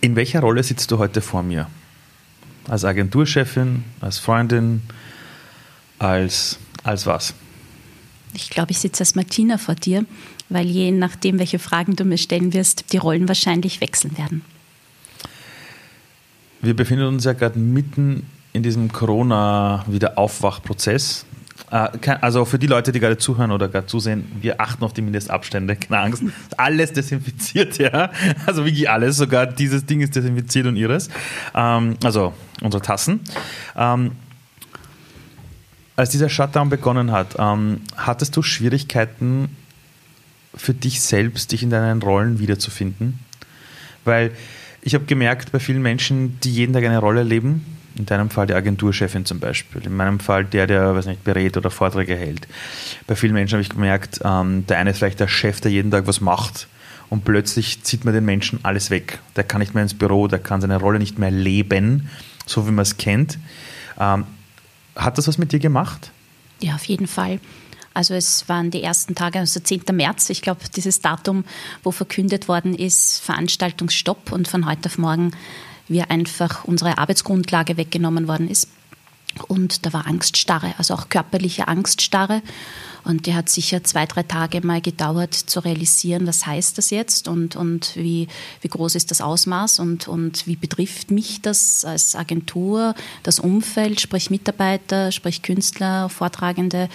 In welcher Rolle sitzt du heute vor mir? Als Agenturchefin, als Freundin, als, als was? Ich glaube, ich sitze als Martina vor dir, weil je nachdem, welche Fragen du mir stellen wirst, die Rollen wahrscheinlich wechseln werden. Wir befinden uns ja gerade mitten in diesem Corona-Wiederaufwachprozess. Äh, also für die Leute, die gerade zuhören oder gerade zusehen, wir achten auf die Mindestabstände, keine Angst. Alles desinfiziert, ja. Also wirklich alles, sogar dieses Ding ist desinfiziert und ihres. Ähm, also unsere Tassen. Ähm, als dieser Shutdown begonnen hat, ähm, hattest du Schwierigkeiten für dich selbst, dich in deinen Rollen wiederzufinden? Weil ich habe gemerkt, bei vielen Menschen, die jeden Tag eine Rolle leben, in deinem Fall die Agenturchefin zum Beispiel, in meinem Fall der, der weiß nicht, berät oder Vorträge hält. Bei vielen Menschen habe ich gemerkt, ähm, der eine ist vielleicht der Chef, der jeden Tag was macht und plötzlich zieht man den Menschen alles weg. Der kann nicht mehr ins Büro, der kann seine Rolle nicht mehr leben, so wie man es kennt. Ähm, hat das was mit dir gemacht? Ja, auf jeden Fall. Also es waren die ersten Tage, also 10. März, ich glaube, dieses Datum, wo verkündet worden ist, Veranstaltungsstopp und von heute auf morgen wir einfach unsere Arbeitsgrundlage weggenommen worden ist. Und da war Angststarre, also auch körperliche Angststarre. Und die hat sicher zwei, drei Tage mal gedauert zu realisieren, was heißt das jetzt und, und wie, wie groß ist das Ausmaß und, und wie betrifft mich das als Agentur, das Umfeld, sprich Mitarbeiter, sprich Künstler, Vortragende.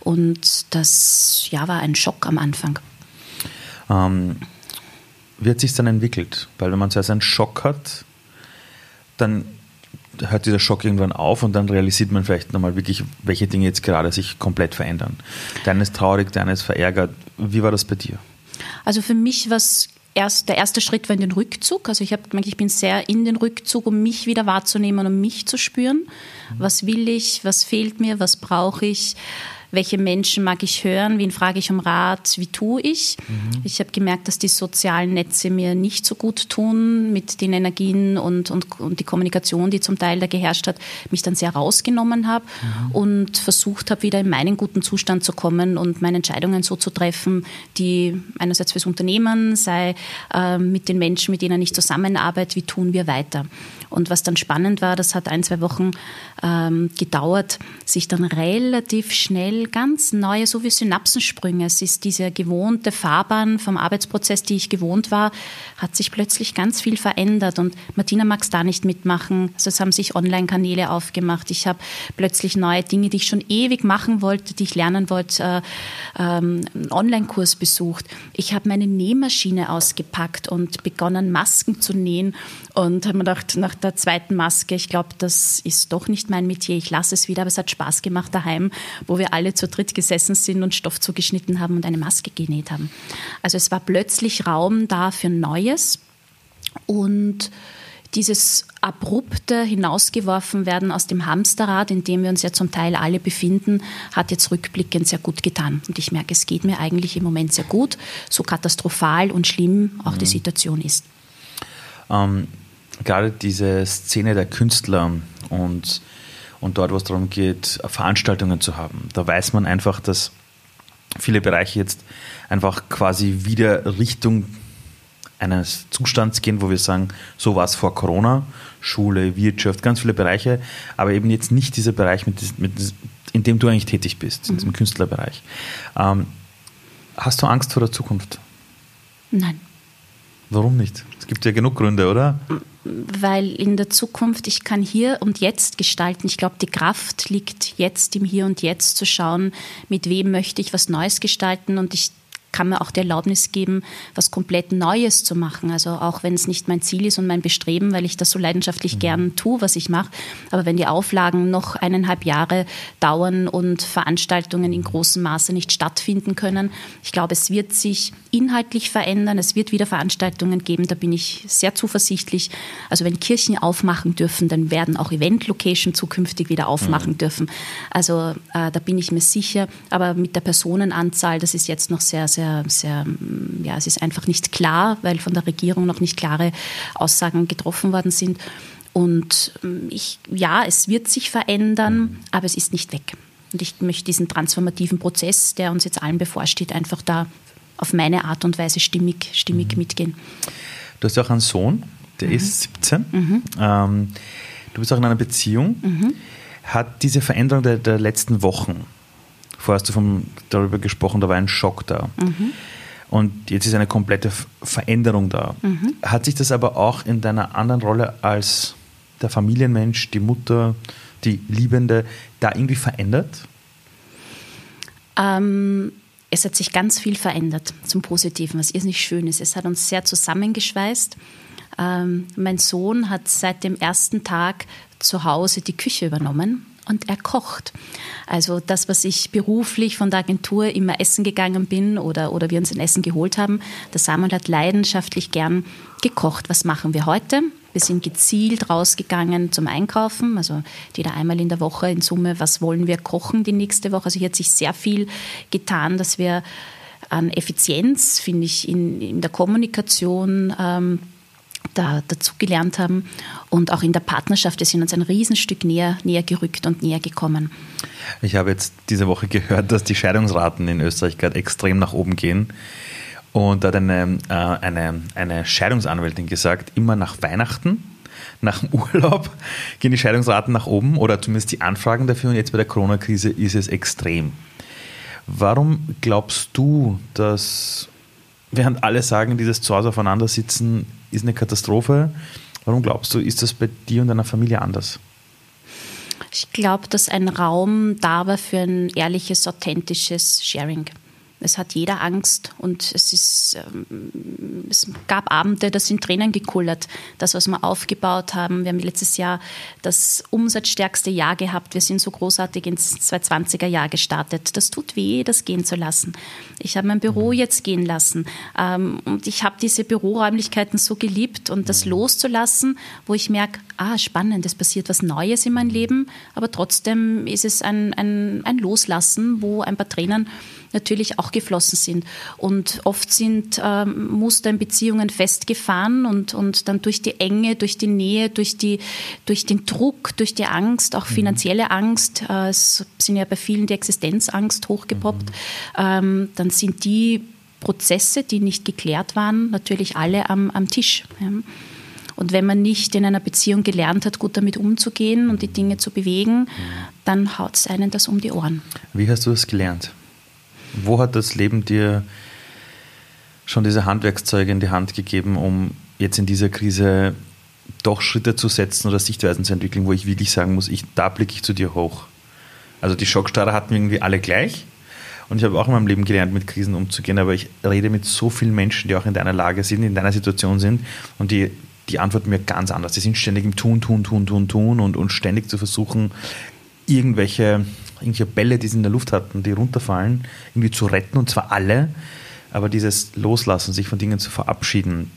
Und das ja, war ein Schock am Anfang. Ähm, wie hat sich dann entwickelt? Weil wenn man zuerst einen Schock hat, dann hört dieser Schock irgendwann auf und dann realisiert man vielleicht nochmal wirklich, welche Dinge jetzt gerade sich komplett verändern. Deine ist traurig, deine ist verärgert. Wie war das bei dir? Also für mich war erst, der erste Schritt war in den Rückzug. Also ich habe ich bin sehr in den Rückzug, um mich wieder wahrzunehmen, um mich zu spüren. Was will ich? Was fehlt mir? Was brauche ich? Welche Menschen mag ich hören, wen frage ich um Rat, wie tue ich. Mhm. Ich habe gemerkt, dass die sozialen Netze mir nicht so gut tun mit den Energien und, und, und die Kommunikation, die zum Teil da geherrscht hat, mich dann sehr rausgenommen habe mhm. und versucht habe, wieder in meinen guten Zustand zu kommen und meine Entscheidungen so zu treffen, die einerseits fürs Unternehmen sei, äh, mit den Menschen, mit denen ich zusammenarbeite, wie tun wir weiter. Und was dann spannend war, das hat ein, zwei Wochen ähm, gedauert, sich dann relativ schnell ganz neue, so wie Synapsensprünge. Es ist diese gewohnte Fahrbahn vom Arbeitsprozess, die ich gewohnt war, hat sich plötzlich ganz viel verändert. Und Martina mag es da nicht mitmachen. Also es haben sich Online-Kanäle aufgemacht. Ich habe plötzlich neue Dinge, die ich schon ewig machen wollte, die ich lernen wollte, äh, ähm, einen Online-Kurs besucht. Ich habe meine Nähmaschine ausgepackt und begonnen, Masken zu nähen und habe mir gedacht, nach der zweiten Maske, ich glaube, das ist doch nicht mein Metier, ich lasse es wieder, aber es hat Spaß gemacht daheim, wo wir alle zu dritt gesessen sind und Stoff zugeschnitten haben und eine Maske genäht haben. Also es war plötzlich Raum da für Neues und dieses abrupte hinausgeworfen werden aus dem Hamsterrad, in dem wir uns ja zum Teil alle befinden, hat jetzt rückblickend sehr gut getan. Und ich merke, es geht mir eigentlich im Moment sehr gut, so katastrophal und schlimm auch mhm. die Situation ist. Ähm, gerade diese Szene der Künstler und, und dort, wo es darum geht, Veranstaltungen zu haben, da weiß man einfach, dass viele Bereiche jetzt einfach quasi wieder Richtung eines Zustands gehen, wo wir sagen, so war es vor Corona, Schule, Wirtschaft, ganz viele Bereiche, aber eben jetzt nicht dieser Bereich, mit, mit, in dem du eigentlich tätig bist, in diesem mhm. Künstlerbereich. Ähm, hast du Angst vor der Zukunft? Nein. Warum nicht? Es gibt ja genug Gründe, oder? Weil in der Zukunft, ich kann hier und jetzt gestalten. Ich glaube, die Kraft liegt jetzt im Hier und Jetzt zu schauen, mit wem möchte ich was Neues gestalten. Und ich kann mir auch die Erlaubnis geben, was komplett Neues zu machen. Also auch wenn es nicht mein Ziel ist und mein Bestreben, weil ich das so leidenschaftlich mhm. gern tue, was ich mache. Aber wenn die Auflagen noch eineinhalb Jahre dauern und Veranstaltungen in großem Maße nicht stattfinden können, ich glaube, es wird sich inhaltlich verändern. Es wird wieder Veranstaltungen geben, da bin ich sehr zuversichtlich. Also wenn Kirchen aufmachen dürfen, dann werden auch Event-Location zukünftig wieder aufmachen mhm. dürfen. Also äh, da bin ich mir sicher. Aber mit der Personenanzahl, das ist jetzt noch sehr, sehr sehr, sehr, ja, es ist einfach nicht klar, weil von der Regierung noch nicht klare Aussagen getroffen worden sind. Und ähm, ich, ja, es wird sich verändern, aber es ist nicht weg. Und ich möchte diesen transformativen Prozess, der uns jetzt allen bevorsteht, einfach da auf meine Art und Weise stimmig, stimmig mhm. mitgehen. Du hast ja auch einen Sohn, der mhm. ist 17. Mhm. Ähm, du bist auch in einer Beziehung. Mhm. Hat diese Veränderung der, der, letzten Wochen, vorher hast du vom, darüber gesprochen, da war ein Schock da. Mhm. Und jetzt ist eine komplette Veränderung da. Mhm. Hat sich das aber auch in deiner anderen Rolle als der Familienmensch, die Mutter, die Liebende, da irgendwie verändert? Ähm, es hat sich ganz viel verändert zum Positiven, was irrsinnig schön ist. Es hat uns sehr zusammengeschweißt. Ähm, mein Sohn hat seit dem ersten Tag zu Hause die Küche übernommen und er kocht. Also das, was ich beruflich von der Agentur immer essen gegangen bin oder, oder wir uns ein Essen geholt haben, der Samuel hat leidenschaftlich gern gekocht. Was machen wir heute? Wir sind gezielt rausgegangen zum Einkaufen, also jeder einmal in der Woche in Summe, was wollen wir kochen die nächste Woche. Also hier hat sich sehr viel getan, dass wir an Effizienz, finde ich, in, in der Kommunikation ähm, da, dazugelernt haben und auch in der Partnerschaft, wir sind uns ein Riesenstück näher, näher gerückt und näher gekommen. Ich habe jetzt diese Woche gehört, dass die Scheidungsraten in Österreich gerade extrem nach oben gehen. Und da hat eine, äh, eine, eine Scheidungsanwältin gesagt, immer nach Weihnachten, nach dem Urlaub gehen die Scheidungsraten nach oben oder zumindest die Anfragen dafür. Und jetzt bei der Corona-Krise ist es extrem. Warum glaubst du, dass während alle sagen, dieses Zuhause aufeinander sitzen ist eine Katastrophe, warum glaubst du, ist das bei dir und deiner Familie anders? Ich glaube, dass ein Raum da war für ein ehrliches, authentisches Sharing. Es hat jeder Angst und es, ist, ähm, es gab Abende, da sind Tränen gekullert. Das, was wir aufgebaut haben. Wir haben letztes Jahr das umsatzstärkste Jahr gehabt. Wir sind so großartig ins 2020er Jahr gestartet. Das tut weh, das gehen zu lassen. Ich habe mein Büro mhm. jetzt gehen lassen ähm, und ich habe diese Büroräumlichkeiten so geliebt und das mhm. loszulassen, wo ich merke, ah, spannend, es passiert was Neues in meinem Leben, aber trotzdem ist es ein, ein, ein Loslassen, wo ein paar Tränen natürlich auch geflossen sind. Und oft sind ähm, Muster in Beziehungen festgefahren und, und dann durch die Enge, durch die Nähe, durch, die, durch den Druck, durch die Angst, auch mhm. finanzielle Angst, äh, es sind ja bei vielen die Existenzangst hochgepoppt, mhm. ähm, dann sind die Prozesse, die nicht geklärt waren, natürlich alle am, am Tisch. Ja. Und wenn man nicht in einer Beziehung gelernt hat, gut damit umzugehen und die Dinge zu bewegen, mhm. dann haut es einen das um die Ohren. Wie hast du das gelernt? Wo hat das Leben dir schon diese Handwerkszeuge in die Hand gegeben, um jetzt in dieser Krise doch Schritte zu setzen oder Sichtweisen zu entwickeln, wo ich wirklich sagen muss, ich, da blicke ich zu dir hoch. Also die Schockstarre hatten wir irgendwie alle gleich. Und ich habe auch in meinem Leben gelernt, mit Krisen umzugehen, aber ich rede mit so vielen Menschen, die auch in deiner Lage sind, in deiner Situation sind und die, die antworten mir ganz anders. Die sind ständig im Tun, Tun, Tun, Tun, Tun und, und ständig zu versuchen, irgendwelche irgendwelche Bälle, die sie in der Luft hatten, die runterfallen, irgendwie zu retten und zwar alle. Aber dieses Loslassen, sich von Dingen zu verabschieden,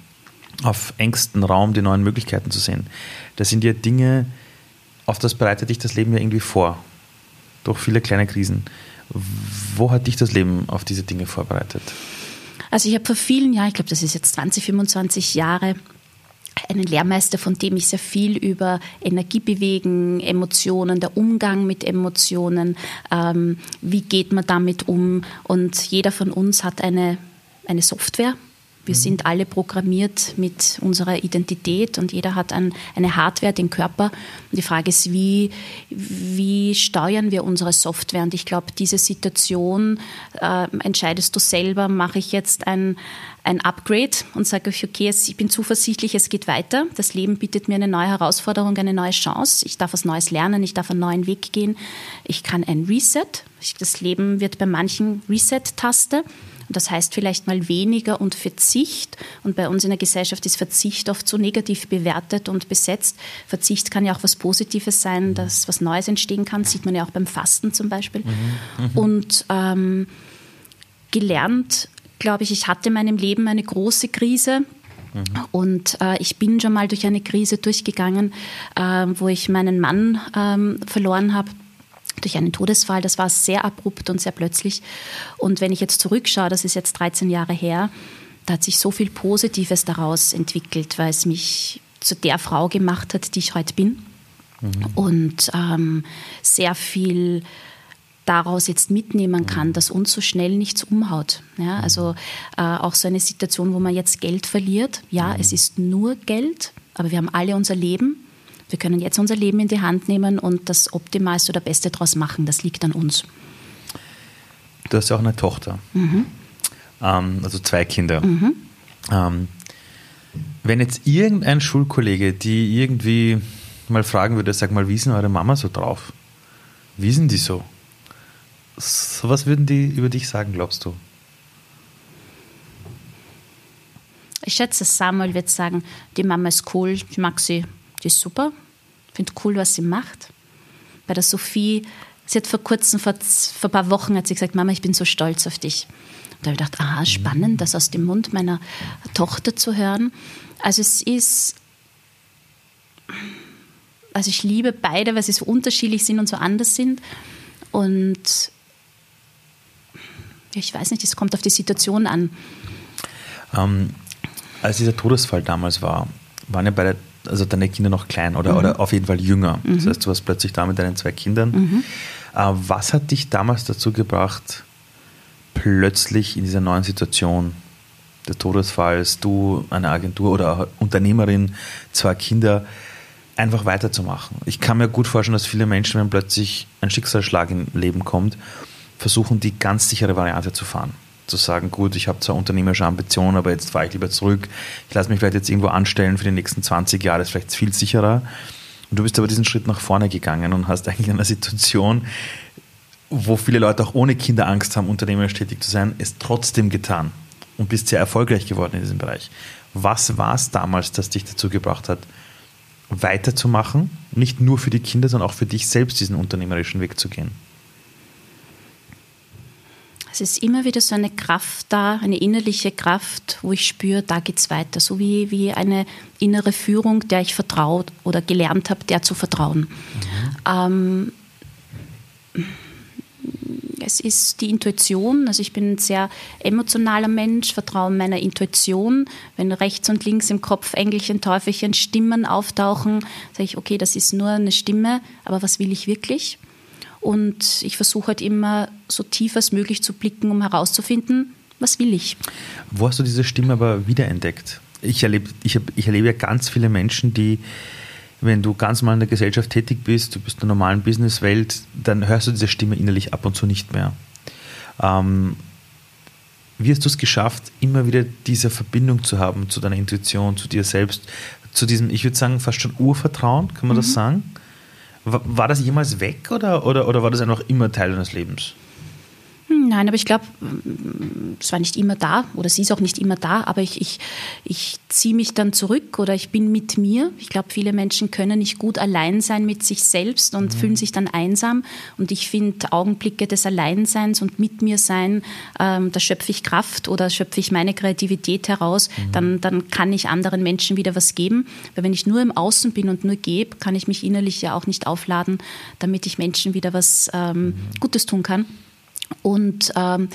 auf engstem Raum die neuen Möglichkeiten zu sehen, das sind ja Dinge, auf das bereitet dich das Leben ja irgendwie vor. Durch viele kleine Krisen. Wo hat dich das Leben auf diese Dinge vorbereitet? Also ich habe vor vielen Jahren, ich glaube, das ist jetzt 20, 25 Jahre, einen Lehrmeister, von dem ich sehr viel über Energie bewegen, Emotionen, der Umgang mit Emotionen, ähm, wie geht man damit um. Und jeder von uns hat eine, eine Software, wir mhm. sind alle programmiert mit unserer Identität und jeder hat ein, eine Hardware, den Körper. Und die Frage ist, wie, wie steuern wir unsere Software? Und ich glaube, diese Situation äh, entscheidest du selber, mache ich jetzt ein, ein Upgrade und sage ich, okay, ich bin zuversichtlich, es geht weiter. Das Leben bietet mir eine neue Herausforderung, eine neue Chance. Ich darf was Neues lernen, ich darf einen neuen Weg gehen. Ich kann ein Reset. Das Leben wird bei manchen Reset-Taste. Und das heißt vielleicht mal weniger und Verzicht. Und bei uns in der Gesellschaft ist Verzicht oft so negativ bewertet und besetzt. Verzicht kann ja auch was Positives sein, dass was Neues entstehen kann. sieht man ja auch beim Fasten zum Beispiel. Mhm. Mhm. Und ähm, gelernt, glaube ich, ich hatte in meinem Leben eine große Krise. Mhm. Und äh, ich bin schon mal durch eine Krise durchgegangen, äh, wo ich meinen Mann ähm, verloren habe durch einen Todesfall. Das war sehr abrupt und sehr plötzlich. Und wenn ich jetzt zurückschaue, das ist jetzt 13 Jahre her, da hat sich so viel Positives daraus entwickelt, weil es mich zu der Frau gemacht hat, die ich heute bin. Mhm. Und ähm, sehr viel daraus jetzt mitnehmen kann, dass uns so schnell nichts umhaut. Ja, also äh, auch so eine Situation, wo man jetzt Geld verliert. Ja, es ist nur Geld, aber wir haben alle unser Leben. Wir können jetzt unser Leben in die Hand nehmen und das Optimalste oder Beste daraus machen. Das liegt an uns. Du hast ja auch eine Tochter. Mhm. Ähm, also zwei Kinder. Mhm. Ähm, wenn jetzt irgendein Schulkollege, die irgendwie mal fragen würde, sag mal, wie ist denn eure Mama so drauf? Wie sind die so? so was würden die über dich sagen, glaubst du? Ich schätze, Samuel wird sagen, die Mama ist cool, ich mag sie, die ist super, finde cool, was sie macht. Bei der Sophie, sie hat vor kurzem, vor, vor ein paar Wochen, hat sie gesagt, Mama, ich bin so stolz auf dich. Da habe ich gedacht, aha, spannend, das aus dem Mund meiner Tochter zu hören. Also es ist, also ich liebe beide, weil sie so unterschiedlich sind und so anders sind. Und ich weiß nicht, es kommt auf die Situation an. Ähm, als dieser Todesfall damals war, waren ja beide, also deine Kinder noch klein oder, mhm. oder auf jeden Fall jünger. Mhm. Das heißt, du warst plötzlich da mit deinen zwei Kindern. Mhm. Äh, was hat dich damals dazu gebracht, plötzlich in dieser neuen Situation des Todesfalls, du, eine Agentur oder Unternehmerin, zwei Kinder, einfach weiterzumachen? Ich kann mir gut vorstellen, dass viele Menschen, wenn plötzlich ein Schicksalsschlag im Leben kommt, versuchen, die ganz sichere Variante zu fahren. Zu sagen, gut, ich habe zwar unternehmerische Ambitionen, aber jetzt fahre ich lieber zurück. Ich lasse mich vielleicht jetzt irgendwo anstellen für die nächsten 20 Jahre, das ist vielleicht viel sicherer. Und du bist aber diesen Schritt nach vorne gegangen und hast eigentlich in einer Situation, wo viele Leute auch ohne Kinder Angst haben, unternehmerisch tätig zu sein, es trotzdem getan und bist sehr erfolgreich geworden in diesem Bereich. Was war es damals, das dich dazu gebracht hat, weiterzumachen, nicht nur für die Kinder, sondern auch für dich selbst diesen unternehmerischen Weg zu gehen? Es ist immer wieder so eine Kraft da, eine innerliche Kraft, wo ich spüre, da geht es weiter. So wie, wie eine innere Führung, der ich vertraut oder gelernt habe, der zu vertrauen. Mhm. Ähm, es ist die Intuition, also ich bin ein sehr emotionaler Mensch, vertraue meiner Intuition. Wenn rechts und links im Kopf Engelchen, Teufelchen, Stimmen auftauchen, sage ich, okay, das ist nur eine Stimme, aber was will ich wirklich? Und ich versuche halt immer so tief als möglich zu blicken, um herauszufinden, was will ich. Wo hast du diese Stimme aber wiederentdeckt? Ich erlebe, ich, ich erlebe ja ganz viele Menschen, die, wenn du ganz mal in der Gesellschaft tätig bist, du bist in der normalen Businesswelt, dann hörst du diese Stimme innerlich ab und zu nicht mehr. Ähm, wie hast du es geschafft, immer wieder diese Verbindung zu haben zu deiner Intuition, zu dir selbst, zu diesem, ich würde sagen, fast schon Urvertrauen, kann man mhm. das sagen? War das jemals weg oder, oder, oder war das einfach immer Teil deines Lebens? Nein, aber ich glaube, es war nicht immer da oder sie ist auch nicht immer da, aber ich, ich, ich ziehe mich dann zurück oder ich bin mit mir. Ich glaube, viele Menschen können nicht gut allein sein mit sich selbst und mhm. fühlen sich dann einsam. Und ich finde Augenblicke des Alleinseins und mit mir sein, ähm, da schöpfe ich Kraft oder schöpfe ich meine Kreativität heraus, mhm. dann, dann kann ich anderen Menschen wieder was geben. Weil wenn ich nur im Außen bin und nur gebe, kann ich mich innerlich ja auch nicht aufladen, damit ich Menschen wieder was ähm, mhm. Gutes tun kann. Und ähm,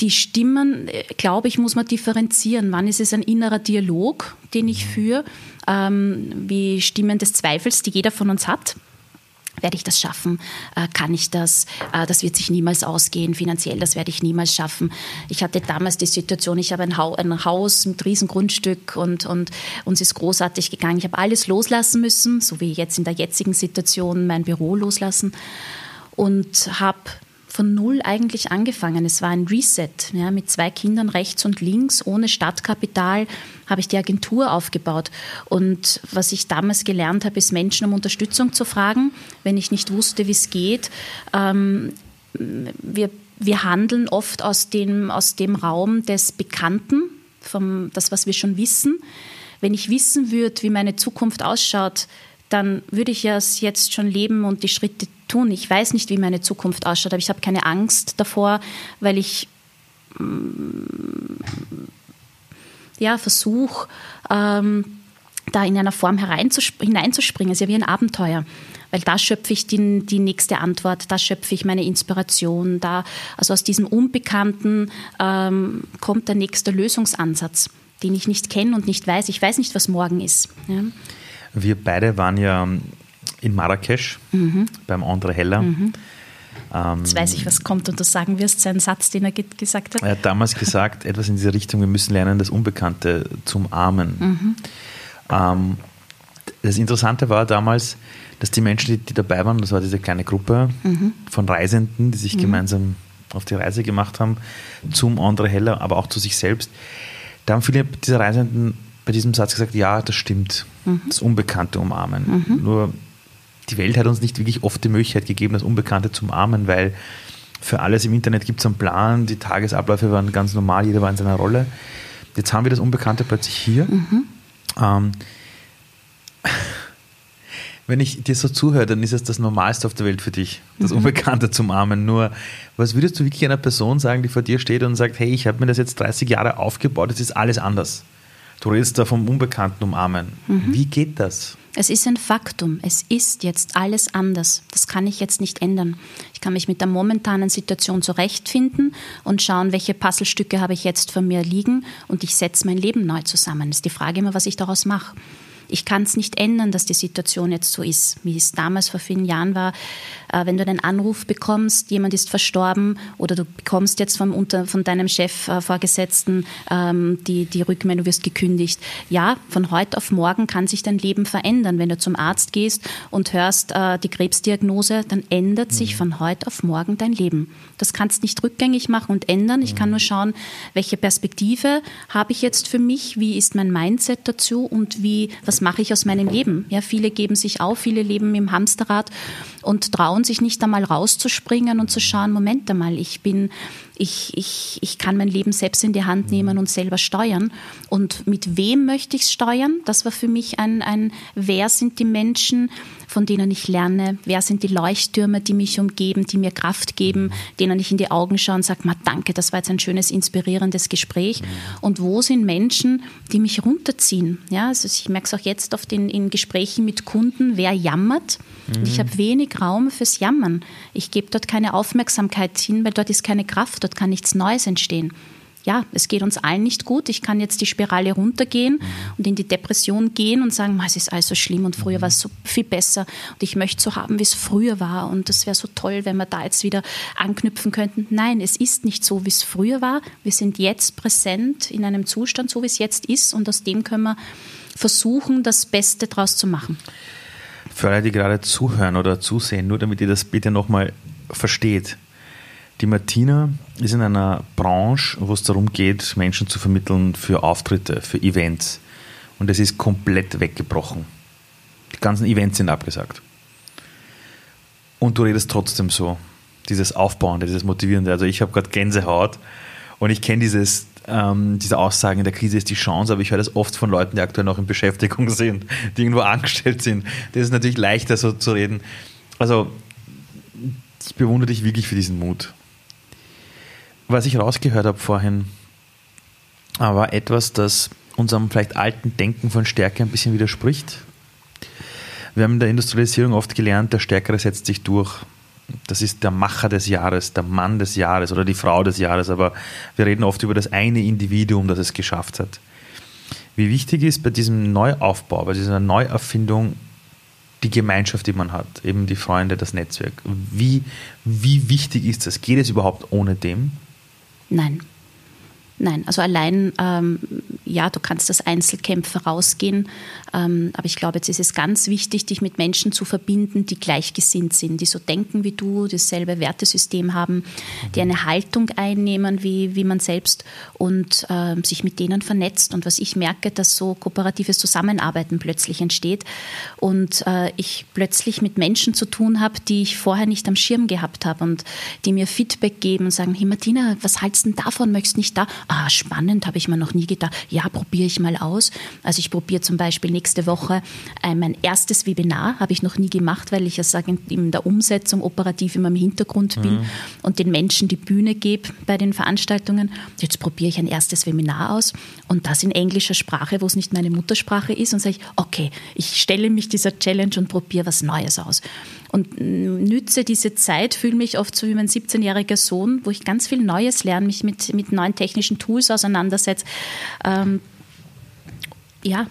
die Stimmen, glaube ich, muss man differenzieren. Wann ist es ein innerer Dialog, den ich führe, ähm, wie Stimmen des Zweifels, die jeder von uns hat. Werde ich das schaffen? Äh, kann ich das? Äh, das wird sich niemals ausgehen. Finanziell, das werde ich niemals schaffen. Ich hatte damals die Situation, ich habe ein, ha ein Haus mit Riesengrundstück und, und uns ist großartig gegangen. Ich habe alles loslassen müssen, so wie jetzt in der jetzigen Situation mein Büro loslassen und habe von null eigentlich angefangen. Es war ein Reset. Ja, mit zwei Kindern rechts und links, ohne Stadtkapital, habe ich die Agentur aufgebaut. Und was ich damals gelernt habe, ist Menschen um Unterstützung zu fragen, wenn ich nicht wusste, wie es geht. Ähm, wir, wir handeln oft aus dem, aus dem Raum des Bekannten, vom, das, was wir schon wissen. Wenn ich wissen würde, wie meine Zukunft ausschaut, dann würde ich ja jetzt schon leben und die Schritte tun. Ich weiß nicht, wie meine Zukunft ausschaut, aber ich habe keine Angst davor, weil ich mm, ja, versuche, ähm, da in einer Form hineinzuspringen. Es ist ja wie ein Abenteuer, weil da schöpfe ich die, die nächste Antwort, da schöpfe ich meine Inspiration, da, also aus diesem Unbekannten ähm, kommt der nächste Lösungsansatz, den ich nicht kenne und nicht weiß. Ich weiß nicht, was morgen ist. Ja. Wir beide waren ja in Marrakesch mhm. beim André Heller. Mhm. Ähm, Jetzt weiß ich, was kommt und du sagen wirst, sein Satz, den er gesagt hat. Er hat damals gesagt, etwas in diese Richtung, wir müssen lernen, das Unbekannte zu umarmen. Mhm. Ähm, das Interessante war damals, dass die Menschen, die, die, dabei waren, das war diese kleine Gruppe mhm. von Reisenden, die sich mhm. gemeinsam auf die Reise gemacht haben, zum Andre Heller, aber auch zu sich selbst, da haben viele dieser Reisenden bei diesem Satz gesagt, ja, das stimmt, mhm. das Unbekannte umarmen. Mhm. Nur die Welt hat uns nicht wirklich oft die Möglichkeit gegeben, das Unbekannte zu umarmen, weil für alles im Internet gibt es einen Plan, die Tagesabläufe waren ganz normal, jeder war in seiner Rolle. Jetzt haben wir das Unbekannte plötzlich hier. Mhm. Ähm, wenn ich dir so zuhöre, dann ist es das Normalste auf der Welt für dich, das mhm. Unbekannte zum Armen. Nur, was würdest du wirklich einer Person sagen, die vor dir steht und sagt, hey, ich habe mir das jetzt 30 Jahre aufgebaut, es ist alles anders. Du redest da vom Unbekannten umarmen. Mhm. Wie geht das? Es ist ein Faktum. Es ist jetzt alles anders. Das kann ich jetzt nicht ändern. Ich kann mich mit der momentanen Situation zurechtfinden und schauen, welche Puzzlestücke habe ich jetzt vor mir liegen und ich setze mein Leben neu zusammen. Das ist die Frage immer, was ich daraus mache ich kann es nicht ändern, dass die Situation jetzt so ist, wie es damals vor vielen Jahren war. Äh, wenn du einen Anruf bekommst, jemand ist verstorben oder du bekommst jetzt vom, unter, von deinem Chef, äh, Vorgesetzten ähm, die, die Rückmeldung, du wirst gekündigt. Ja, von heute auf morgen kann sich dein Leben verändern. Wenn du zum Arzt gehst und hörst äh, die Krebsdiagnose, dann ändert mhm. sich von heute auf morgen dein Leben. Das kannst nicht rückgängig machen und ändern. Ich kann mhm. nur schauen, welche Perspektive habe ich jetzt für mich, wie ist mein Mindset dazu und wie, was mache ich aus meinem Leben? Ja, viele geben sich auf, viele leben im Hamsterrad und trauen sich nicht einmal rauszuspringen und zu schauen, Moment einmal, ich bin ich, ich, ich kann mein Leben selbst in die Hand nehmen und selber steuern. Und mit wem möchte ich es steuern? Das war für mich ein, ein, wer sind die Menschen, von denen ich lerne? Wer sind die Leuchttürme, die mich umgeben, die mir Kraft geben, denen ich in die Augen schaue und sage, danke, das war jetzt ein schönes, inspirierendes Gespräch. Und wo sind Menschen, die mich runterziehen? Ja, also ich merke es auch jetzt oft in, in Gesprächen mit Kunden, wer jammert. Mhm. ich habe wenig Raum fürs Jammern. Ich gebe dort keine Aufmerksamkeit hin, weil dort ist keine Kraft dort kann nichts Neues entstehen. Ja, es geht uns allen nicht gut. Ich kann jetzt die Spirale runtergehen mhm. und in die Depression gehen und sagen, es ist alles so schlimm und früher war es so viel besser und ich möchte so haben, wie es früher war und das wäre so toll, wenn wir da jetzt wieder anknüpfen könnten. Nein, es ist nicht so, wie es früher war. Wir sind jetzt präsent in einem Zustand, so wie es jetzt ist und aus dem können wir versuchen, das Beste daraus zu machen. Für alle, die gerade zuhören oder zusehen, nur damit ihr das bitte nochmal versteht. Die Martina ist in einer Branche, wo es darum geht, Menschen zu vermitteln für Auftritte, für Events. Und es ist komplett weggebrochen. Die ganzen Events sind abgesagt. Und du redest trotzdem so. Dieses Aufbauende, dieses Motivierende. Also ich habe gerade Gänsehaut und ich kenne dieses, ähm, diese Aussagen, in der Krise ist die Chance, aber ich höre das oft von Leuten, die aktuell noch in Beschäftigung sind, die irgendwo angestellt sind. Das ist natürlich leichter so zu reden. Also ich bewundere dich wirklich für diesen Mut was ich rausgehört habe vorhin, war etwas, das unserem vielleicht alten Denken von Stärke ein bisschen widerspricht. Wir haben in der Industrialisierung oft gelernt, der Stärkere setzt sich durch. Das ist der Macher des Jahres, der Mann des Jahres oder die Frau des Jahres, aber wir reden oft über das eine Individuum, das es geschafft hat. Wie wichtig ist bei diesem Neuaufbau, bei dieser Neuerfindung die Gemeinschaft, die man hat, eben die Freunde, das Netzwerk. Wie, wie wichtig ist das? Geht es überhaupt ohne dem? Nein. Nein, also allein, ähm, ja, du kannst als Einzelkämpfer rausgehen, ähm, aber ich glaube, jetzt ist es ganz wichtig, dich mit Menschen zu verbinden, die gleichgesinnt sind, die so denken wie du, dasselbe Wertesystem haben, die eine Haltung einnehmen wie, wie man selbst und äh, sich mit denen vernetzt. Und was ich merke, dass so kooperatives Zusammenarbeiten plötzlich entsteht und äh, ich plötzlich mit Menschen zu tun habe, die ich vorher nicht am Schirm gehabt habe und die mir Feedback geben und sagen, hey Martina, was hältst du denn davon? Möchtest nicht da? Ah, spannend, habe ich mir noch nie gedacht. Ja, probiere ich mal aus. Also ich probiere zum Beispiel nächste Woche äh, mein erstes Webinar, habe ich noch nie gemacht, weil ich ja sage, in der Umsetzung operativ immer im Hintergrund bin mhm. und den Menschen die Bühne gebe bei den Veranstaltungen. Jetzt probiere ich ein erstes Webinar aus und das in englischer Sprache, wo es nicht meine Muttersprache ist und sage ich, okay, ich stelle mich dieser Challenge und probiere was Neues aus und nütze diese Zeit, fühle mich oft so wie mein 17-jähriger Sohn, wo ich ganz viel Neues lerne, mich mit, mit neuen technischen Tools auseinandersetze. Ähm, ja,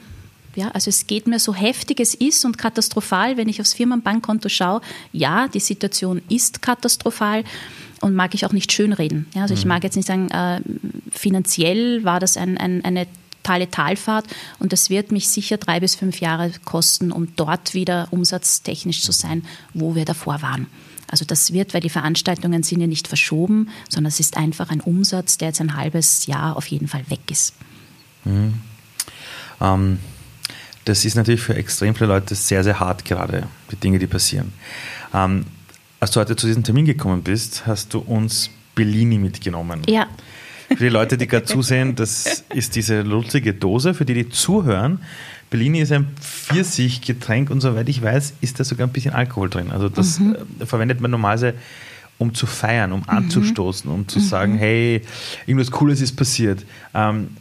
Ja, also es geht mir so heftig es ist und katastrophal, wenn ich aufs Firmenbankkonto schaue. Ja, die Situation ist katastrophal und mag ich auch nicht schönreden. Ja, also ich mhm. mag jetzt nicht sagen, äh, finanziell war das ein, ein, eine totale Talfahrt und das wird mich sicher drei bis fünf Jahre kosten, um dort wieder umsatztechnisch zu sein, wo wir davor waren. Also das wird, weil die Veranstaltungen sind ja nicht verschoben, sondern es ist einfach ein Umsatz, der jetzt ein halbes Jahr auf jeden Fall weg ist. Mhm. Ähm, das ist natürlich für extrem viele Leute sehr, sehr hart gerade, die Dinge, die passieren. Ähm, als du heute zu diesem Termin gekommen bist, hast du uns Bellini mitgenommen. Ja. Für die Leute, die gerade zusehen, das ist diese lustige Dose. Für die, die zuhören, Bellini ist ein Pfirsichgetränk und soweit ich weiß, ist da sogar ein bisschen Alkohol drin. Also das mhm. Äh, verwendet man normalerweise, um zu feiern, um mhm. anzustoßen, um zu mhm. sagen, hey, irgendwas Cooles ist passiert. Ähm,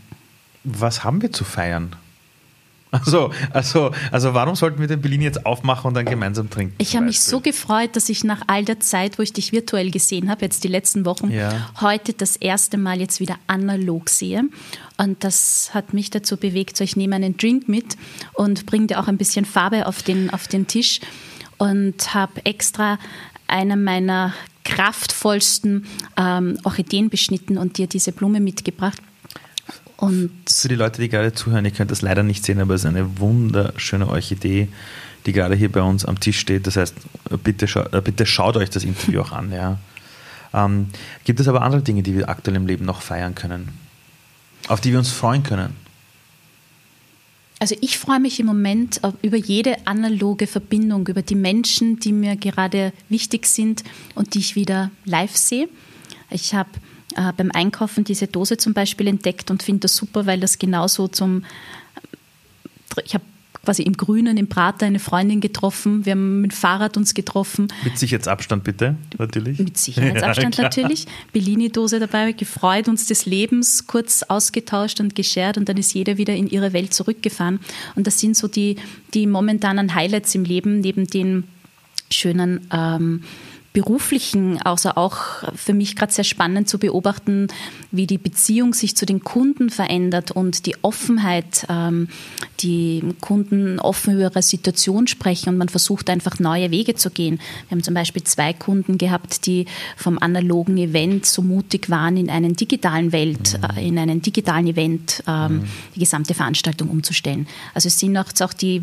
was haben wir zu feiern? Also, also, also warum sollten wir den Bellini jetzt aufmachen und dann gemeinsam trinken? Ich habe mich so gefreut, dass ich nach all der Zeit, wo ich dich virtuell gesehen habe, jetzt die letzten Wochen, ja. heute das erste Mal jetzt wieder analog sehe. Und das hat mich dazu bewegt, so ich nehme einen Drink mit und bringe dir auch ein bisschen Farbe auf den, auf den Tisch und habe extra eine meiner kraftvollsten ähm, Orchideen beschnitten und dir diese Blume mitgebracht und Für die Leute, die gerade zuhören, ihr könnt das leider nicht sehen, aber es ist eine wunderschöne Orchidee, die gerade hier bei uns am Tisch steht. Das heißt, bitte, scha äh, bitte schaut euch das Interview auch an. Ja. Ähm, gibt es aber andere Dinge, die wir aktuell im Leben noch feiern können? Auf die wir uns freuen können? Also ich freue mich im Moment über jede analoge Verbindung, über die Menschen, die mir gerade wichtig sind und die ich wieder live sehe. Ich habe äh, beim Einkaufen diese Dose zum Beispiel entdeckt und finde das super, weil das genauso zum. Ich habe quasi im Grünen, im Prater eine Freundin getroffen. Wir haben mit dem Fahrrad uns getroffen. Mit Sicherheitsabstand bitte, natürlich. Mit Sicherheitsabstand ja, natürlich. Bellini-Dose dabei, gefreut, uns des Lebens kurz ausgetauscht und geschert und dann ist jeder wieder in ihre Welt zurückgefahren. Und das sind so die, die momentanen Highlights im Leben, neben den schönen ähm, beruflichen, also auch für mich gerade sehr spannend zu beobachten, wie die Beziehung sich zu den Kunden verändert und die Offenheit, ähm, die Kunden offen über ihre Situation sprechen und man versucht einfach neue Wege zu gehen. Wir haben zum Beispiel zwei Kunden gehabt, die vom analogen Event so mutig waren, in einen digitalen Welt, mhm. äh, in einen digitalen Event ähm, mhm. die gesamte Veranstaltung umzustellen. Also es sind auch die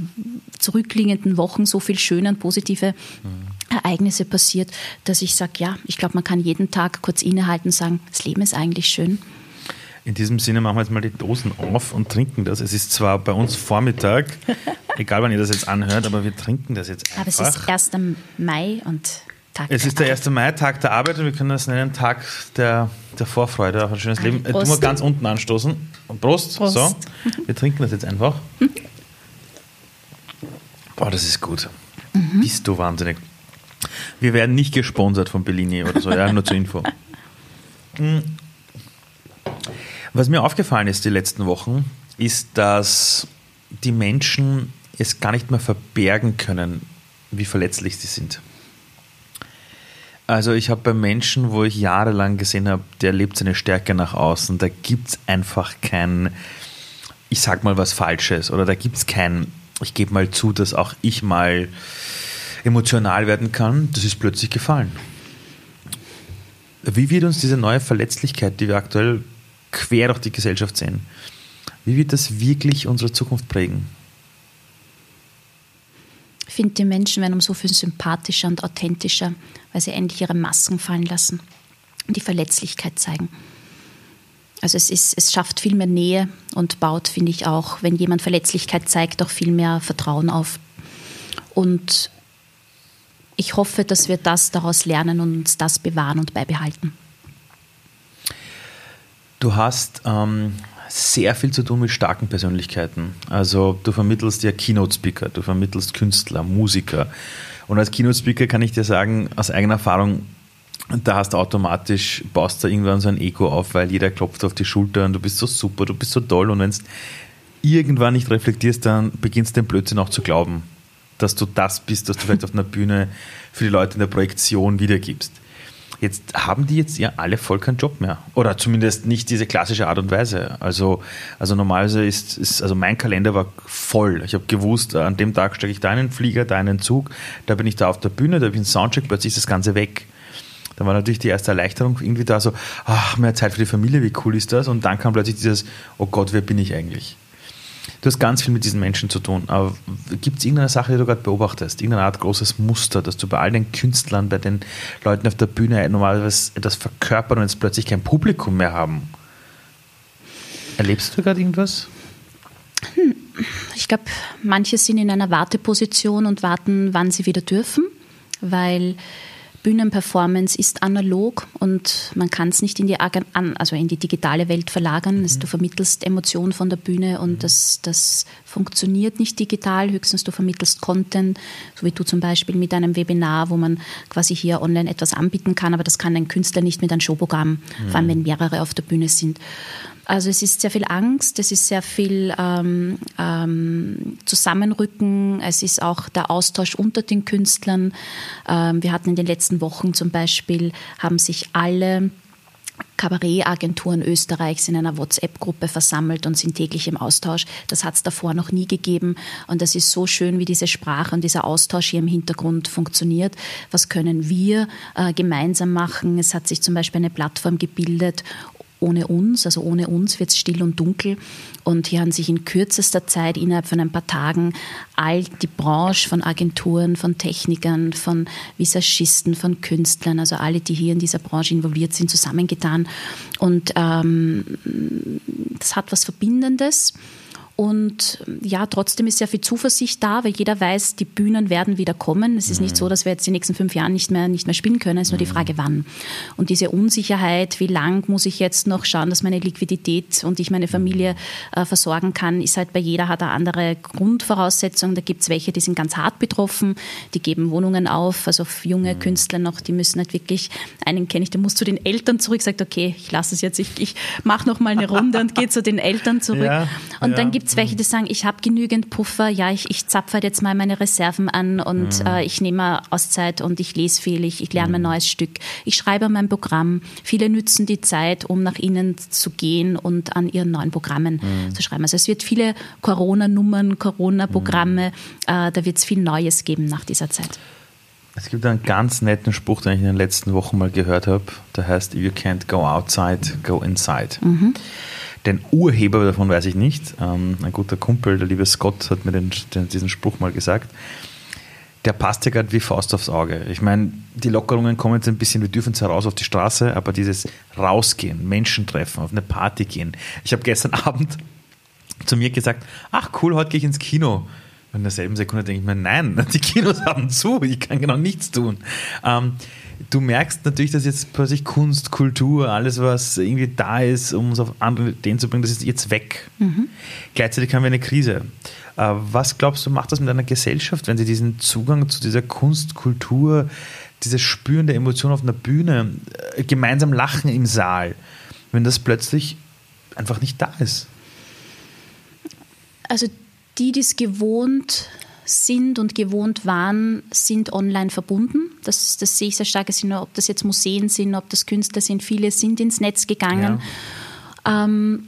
zurückliegenden Wochen so viel schöne und positive mhm. Ereignisse passiert, dass ich sage, ja, ich glaube, man kann jeden Tag kurz innehalten und sagen, das Leben ist eigentlich schön. In diesem Sinne machen wir jetzt mal die Dosen auf und trinken das. Es ist zwar bei uns Vormittag, egal wann ihr das jetzt anhört, aber wir trinken das jetzt einfach. Aber es ist 1. Mai und Tag Es ist der 1. Mai, Tag der Arbeit und wir können das nennen Tag der, der Vorfreude auf ein schönes Leben. Prost. Du musst ganz unten anstoßen. Prost. Prost. So, wir trinken das jetzt einfach. Boah, das ist gut. Mhm. Bist du wahnsinnig. Wir werden nicht gesponsert von Bellini oder so, ja, nur zur Info. Hm. Was mir aufgefallen ist die letzten Wochen, ist, dass die Menschen es gar nicht mehr verbergen können, wie verletzlich sie sind. Also ich habe bei Menschen, wo ich jahrelang gesehen habe, der lebt seine Stärke nach außen, da gibt es einfach kein, ich sag mal was Falsches oder da gibt es kein, ich gebe mal zu, dass auch ich mal emotional werden kann, das ist plötzlich gefallen. Wie wird uns diese neue Verletzlichkeit, die wir aktuell quer durch die Gesellschaft sehen, wie wird das wirklich unsere Zukunft prägen? Ich finde, die Menschen werden um so viel sympathischer und authentischer, weil sie endlich ihre Masken fallen lassen und die Verletzlichkeit zeigen. Also es, ist, es schafft viel mehr Nähe und baut, finde ich auch, wenn jemand Verletzlichkeit zeigt, auch viel mehr Vertrauen auf. Und ich hoffe, dass wir das daraus lernen und uns das bewahren und beibehalten. Du hast ähm, sehr viel zu tun mit starken Persönlichkeiten. Also du vermittelst ja Keynote-Speaker, du vermittelst Künstler, Musiker. Und als Keynote-Speaker kann ich dir sagen, aus eigener Erfahrung, da hast du automatisch, baust du irgendwann so ein Ego auf, weil jeder klopft auf die Schulter und du bist so super, du bist so toll. Und wenn es irgendwann nicht reflektierst, dann beginnst du den Blödsinn auch zu glauben dass du das bist, dass du vielleicht auf einer Bühne für die Leute in der Projektion wiedergibst. Jetzt haben die jetzt ja alle voll keinen Job mehr. Oder zumindest nicht diese klassische Art und Weise. Also, also normalerweise ist, ist also mein Kalender war voll. Ich habe gewusst, an dem Tag stecke ich da einen Flieger, da einen Zug, da bin ich da auf der Bühne, da habe ich einen Soundcheck, plötzlich ist das Ganze weg. Dann war natürlich die erste Erleichterung irgendwie da so, ach, mehr Zeit für die Familie, wie cool ist das? Und dann kam plötzlich dieses, oh Gott, wer bin ich eigentlich? Du hast ganz viel mit diesen Menschen zu tun. Aber gibt es irgendeine Sache, die du gerade beobachtest? Irgendeine Art großes Muster, dass du bei all den Künstlern, bei den Leuten auf der Bühne normalerweise etwas verkörpern und jetzt plötzlich kein Publikum mehr haben? Erlebst du gerade irgendwas? Ich glaube, manche sind in einer Warteposition und warten, wann sie wieder dürfen, weil Bühnenperformance ist analog und man kann es nicht in die, also in die digitale Welt verlagern. Mhm. Du vermittelst Emotionen von der Bühne und mhm. das, das funktioniert nicht digital. Höchstens du vermittelst Content, so wie du zum Beispiel mit einem Webinar, wo man quasi hier online etwas anbieten kann, aber das kann ein Künstler nicht mit einem Showprogramm, mhm. vor allem wenn mehrere auf der Bühne sind. Also es ist sehr viel Angst, es ist sehr viel ähm, ähm, Zusammenrücken, es ist auch der Austausch unter den Künstlern. Ähm, wir hatten in den letzten Wochen zum Beispiel, haben sich alle Kabarettagenturen Österreichs in einer WhatsApp-Gruppe versammelt und sind täglich im Austausch. Das hat es davor noch nie gegeben. Und das ist so schön, wie diese Sprache und dieser Austausch hier im Hintergrund funktioniert. Was können wir äh, gemeinsam machen? Es hat sich zum Beispiel eine Plattform gebildet, ohne uns, also ohne uns wird es still und dunkel. Und hier haben sich in kürzester Zeit, innerhalb von ein paar Tagen, all die Branche von Agenturen, von Technikern, von Visagisten, von Künstlern, also alle, die hier in dieser Branche involviert sind, zusammengetan. Und ähm, das hat was Verbindendes. Und ja, trotzdem ist sehr viel Zuversicht da, weil jeder weiß, die Bühnen werden wieder kommen. Es ist mhm. nicht so, dass wir jetzt die nächsten fünf Jahre nicht mehr, nicht mehr spielen können. Es ist nur die mhm. Frage, wann. Und diese Unsicherheit, wie lang muss ich jetzt noch schauen, dass meine Liquidität und ich meine Familie äh, versorgen kann, ist halt bei jeder hat eine andere Grundvoraussetzung. Da gibt es welche, die sind ganz hart betroffen, die geben Wohnungen auf. Also junge mhm. Künstler noch, die müssen halt wirklich, einen kenne ich, der muss zu den Eltern zurück, sagt, okay, ich lasse es jetzt, ich, ich mache noch mal eine Runde und gehe zu den Eltern zurück. Ja, und ja. dann gibt es welche, die sagen, ich habe genügend Puffer, ja, ich, ich zapfe halt jetzt mal meine Reserven an und mhm. äh, ich nehme Auszeit und ich lese viel, ich, ich lerne mhm. ein neues Stück. Ich schreibe mein Programm. Viele nützen die Zeit, um nach innen zu gehen und an ihren neuen Programmen mhm. zu schreiben. Also es wird viele Corona-Nummern, Corona-Programme, mhm. äh, da wird es viel Neues geben nach dieser Zeit. Es gibt einen ganz netten Spruch, den ich in den letzten Wochen mal gehört habe. Der heißt, you can't go outside, go inside. Mhm. Den Urheber davon weiß ich nicht. Ähm, ein guter Kumpel, der liebe Scott, hat mir den, den, diesen Spruch mal gesagt. Der passt ja gerade wie Faust aufs Auge. Ich meine, die Lockerungen kommen jetzt ein bisschen, wir dürfen zwar raus auf die Straße, aber dieses Rausgehen, Menschen treffen, auf eine Party gehen. Ich habe gestern Abend zu mir gesagt, ach cool, heute gehe ich ins Kino. In derselben Sekunde denke ich mir, nein, die Kinos haben zu, ich kann genau nichts tun. Ähm, du merkst natürlich, dass jetzt plötzlich Kunst, Kultur, alles, was irgendwie da ist, um es auf andere Ideen zu bringen, das ist jetzt weg. Mhm. Gleichzeitig haben wir eine Krise. Äh, was glaubst du, macht das mit einer Gesellschaft, wenn sie diesen Zugang zu dieser Kunst, Kultur, dieses Spüren der Emotion auf einer Bühne, äh, gemeinsam lachen im Saal, wenn das plötzlich einfach nicht da ist? Also die, die es gewohnt sind und gewohnt waren, sind online verbunden. Das, das sehe ich sehr stark. Also, ob das jetzt Museen sind, ob das Künstler sind, viele sind ins Netz gegangen. Ja. Ähm,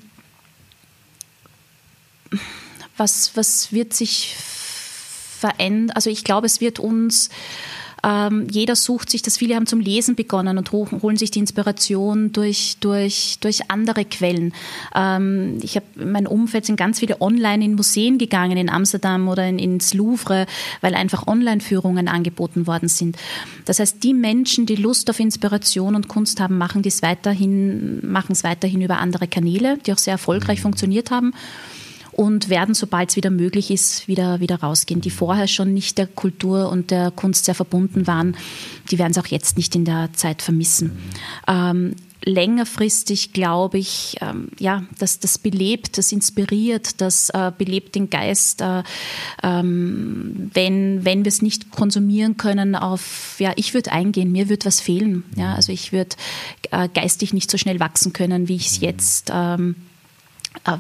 was, was wird sich verändern? Also ich glaube, es wird uns ähm, jeder sucht sich das, viele haben zum Lesen begonnen und holen sich die Inspiration durch, durch, durch andere Quellen. Ähm, ich habe in meinem Umfeld sind ganz viele online in Museen gegangen, in Amsterdam oder in, ins Louvre, weil einfach Online-Führungen angeboten worden sind. Das heißt, die Menschen, die Lust auf Inspiration und Kunst haben, machen es weiterhin, machen es weiterhin über andere Kanäle, die auch sehr erfolgreich mhm. funktioniert haben und werden, sobald es wieder möglich ist, wieder, wieder rausgehen. Die vorher schon nicht der Kultur und der Kunst sehr verbunden waren, die werden es auch jetzt nicht in der Zeit vermissen. Ähm, längerfristig glaube ich, ähm, ja, dass das belebt, das inspiriert, das äh, belebt den Geist, äh, ähm, wenn, wenn wir es nicht konsumieren können auf, ja, ich würde eingehen, mir würde was fehlen, ja, also ich würde äh, geistig nicht so schnell wachsen können, wie ich es jetzt ähm, äh,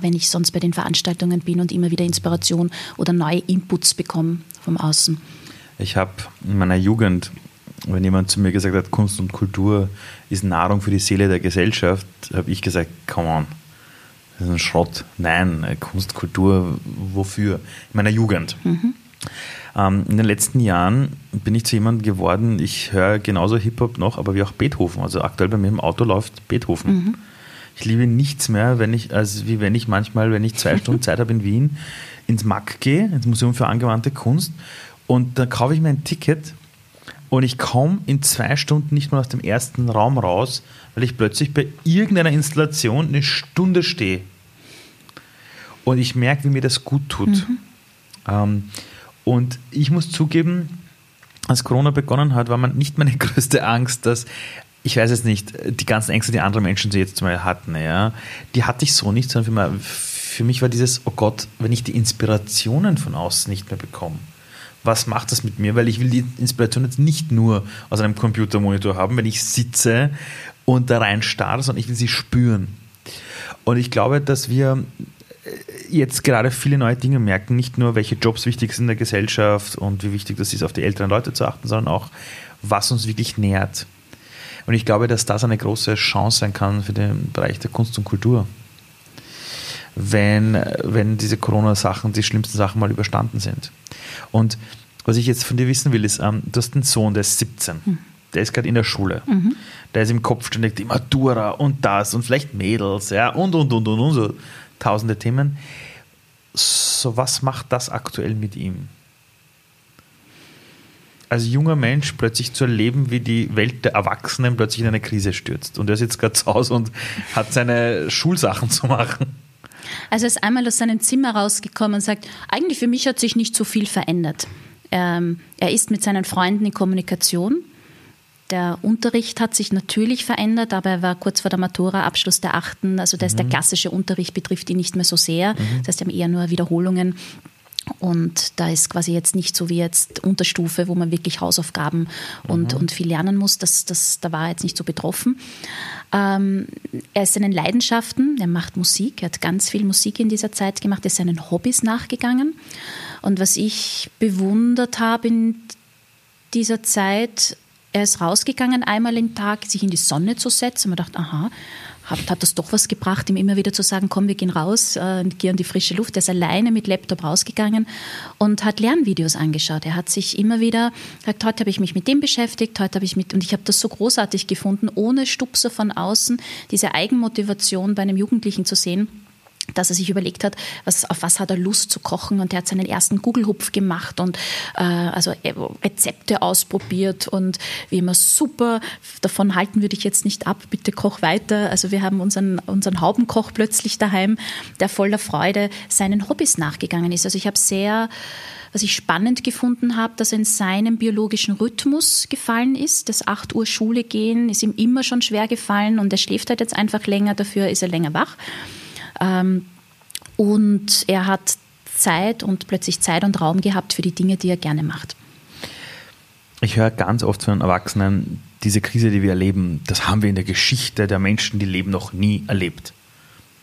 wenn ich sonst bei den Veranstaltungen bin und immer wieder Inspiration oder neue Inputs bekomme vom Außen. Ich habe in meiner Jugend wenn jemand zu mir gesagt hat, Kunst und Kultur ist Nahrung für die Seele der Gesellschaft, habe ich gesagt, come on, das ist ein Schrott. Nein, Kunst, Kultur, wofür? In meiner Jugend. Mhm. Ähm, in den letzten Jahren bin ich zu jemandem geworden, ich höre genauso Hip-Hop noch, aber wie auch Beethoven. Also aktuell bei mir im Auto läuft Beethoven. Mhm. Ich liebe nichts mehr, wenn ich, als wie wenn ich manchmal, wenn ich zwei Stunden Zeit habe in Wien, ins MAC gehe, ins Museum für angewandte Kunst, und dann kaufe ich mir ein Ticket und ich komme in zwei Stunden nicht mal aus dem ersten Raum raus, weil ich plötzlich bei irgendeiner Installation eine Stunde stehe. Und ich merke, wie mir das gut tut. Mhm. Ähm, und ich muss zugeben, als Corona begonnen hat, war man nicht meine größte Angst, dass ich weiß es nicht, die ganzen Ängste, die andere Menschen so jetzt mal hatten, ja, die hatte ich so nicht, sondern für mich, für mich war dieses, oh Gott, wenn ich die Inspirationen von außen nicht mehr bekomme was macht das mit mir? Weil ich will die Inspiration jetzt nicht nur aus einem Computermonitor haben, wenn ich sitze und da rein starre, sondern ich will sie spüren. Und ich glaube, dass wir äh, jetzt gerade viele neue Dinge merken, nicht nur welche Jobs wichtig sind in der Gesellschaft und wie wichtig das ist, auf die älteren Leute zu achten, sondern auch, was uns wirklich nährt. Und ich glaube, dass das eine große Chance sein kann für den Bereich der Kunst und Kultur. Wenn, wenn diese Corona-Sachen, die schlimmsten Sachen mal überstanden sind. Und was ich jetzt von dir wissen will, ist, ähm, du hast einen Sohn, der ist 17. Mhm. Der ist gerade in der Schule. Mhm. Der ist im Kopf ständig die Matura und das und vielleicht Mädels, ja, und, und, und, und, und, so tausende Themen. So, was macht das aktuell mit ihm? Als junger Mensch plötzlich zu erleben, wie die Welt der Erwachsenen plötzlich in eine Krise stürzt. Und er sitzt gerade zu Hause und hat seine Schulsachen zu machen. Also er ist einmal aus seinem Zimmer rausgekommen und sagt, eigentlich für mich hat sich nicht so viel verändert. Ähm, er ist mit seinen Freunden in Kommunikation. Der Unterricht hat sich natürlich verändert, aber er war kurz vor der Matura, Abschluss der Achten. Also das mhm. der klassische Unterricht betrifft ihn nicht mehr so sehr. Mhm. Das heißt, er haben eher nur Wiederholungen. Und da ist quasi jetzt nicht so wie jetzt Unterstufe, wo man wirklich Hausaufgaben und, mhm. und viel lernen muss. Das, das, da war er jetzt nicht so betroffen. Ähm, er ist seinen Leidenschaften, er macht Musik, er hat ganz viel Musik in dieser Zeit gemacht, er ist seinen Hobbys nachgegangen. Und was ich bewundert habe in dieser Zeit, er ist rausgegangen, einmal im Tag sich in die Sonne zu setzen. Man dachte, aha, hat, hat das doch was gebracht, ihm immer wieder zu sagen, komm, wir gehen raus, äh, gehen an die frische Luft. Er ist alleine mit Laptop rausgegangen und hat Lernvideos angeschaut. Er hat sich immer wieder gesagt, heute habe ich mich mit dem beschäftigt, heute habe ich mit, und ich habe das so großartig gefunden, ohne Stupser von außen, diese Eigenmotivation bei einem Jugendlichen zu sehen dass er sich überlegt hat, was, auf was hat er Lust zu kochen und er hat seinen ersten Google-Hupf gemacht und äh, also äh, Rezepte ausprobiert und wie immer super, davon halten würde ich jetzt nicht ab, bitte koch weiter. Also wir haben unseren, unseren Haubenkoch plötzlich daheim, der voller Freude seinen Hobbys nachgegangen ist. Also ich habe sehr was ich spannend gefunden habe, dass er in seinem biologischen Rhythmus gefallen ist. Das 8 Uhr Schule gehen ist ihm immer schon schwer gefallen und er schläft halt jetzt einfach länger, dafür ist er länger wach. Ähm, und er hat Zeit und plötzlich Zeit und Raum gehabt für die Dinge, die er gerne macht. Ich höre ganz oft von Erwachsenen, diese Krise, die wir erleben, das haben wir in der Geschichte der Menschen, die leben, noch nie erlebt.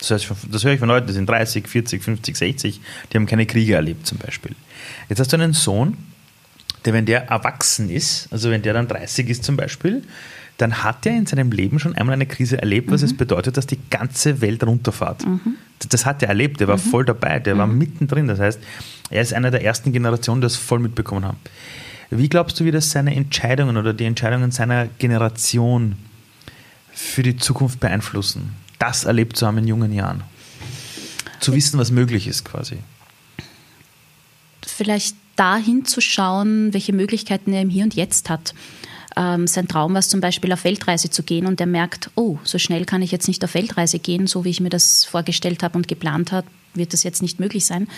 Das, heißt, das höre ich von Leuten, die sind 30, 40, 50, 60, die haben keine Kriege erlebt zum Beispiel. Jetzt hast du einen Sohn, der, wenn der erwachsen ist, also wenn der dann 30 ist zum Beispiel, dann hat er in seinem Leben schon einmal eine Krise erlebt, was mhm. es bedeutet, dass die ganze Welt runterfährt. Mhm. Das hat er erlebt, der war mhm. voll dabei, der war mhm. mittendrin. Das heißt, er ist einer der ersten Generationen, die das voll mitbekommen haben. Wie glaubst du, wie das seine Entscheidungen oder die Entscheidungen seiner Generation für die Zukunft beeinflussen? Das erlebt zu haben in jungen Jahren. Zu wissen, was möglich ist quasi. Vielleicht dahin zu schauen, welche Möglichkeiten er im Hier und Jetzt hat ähm, sein Traum war es zum Beispiel auf Weltreise zu gehen und er merkt, oh, so schnell kann ich jetzt nicht auf Weltreise gehen, so wie ich mir das vorgestellt habe und geplant habe, wird das jetzt nicht möglich sein.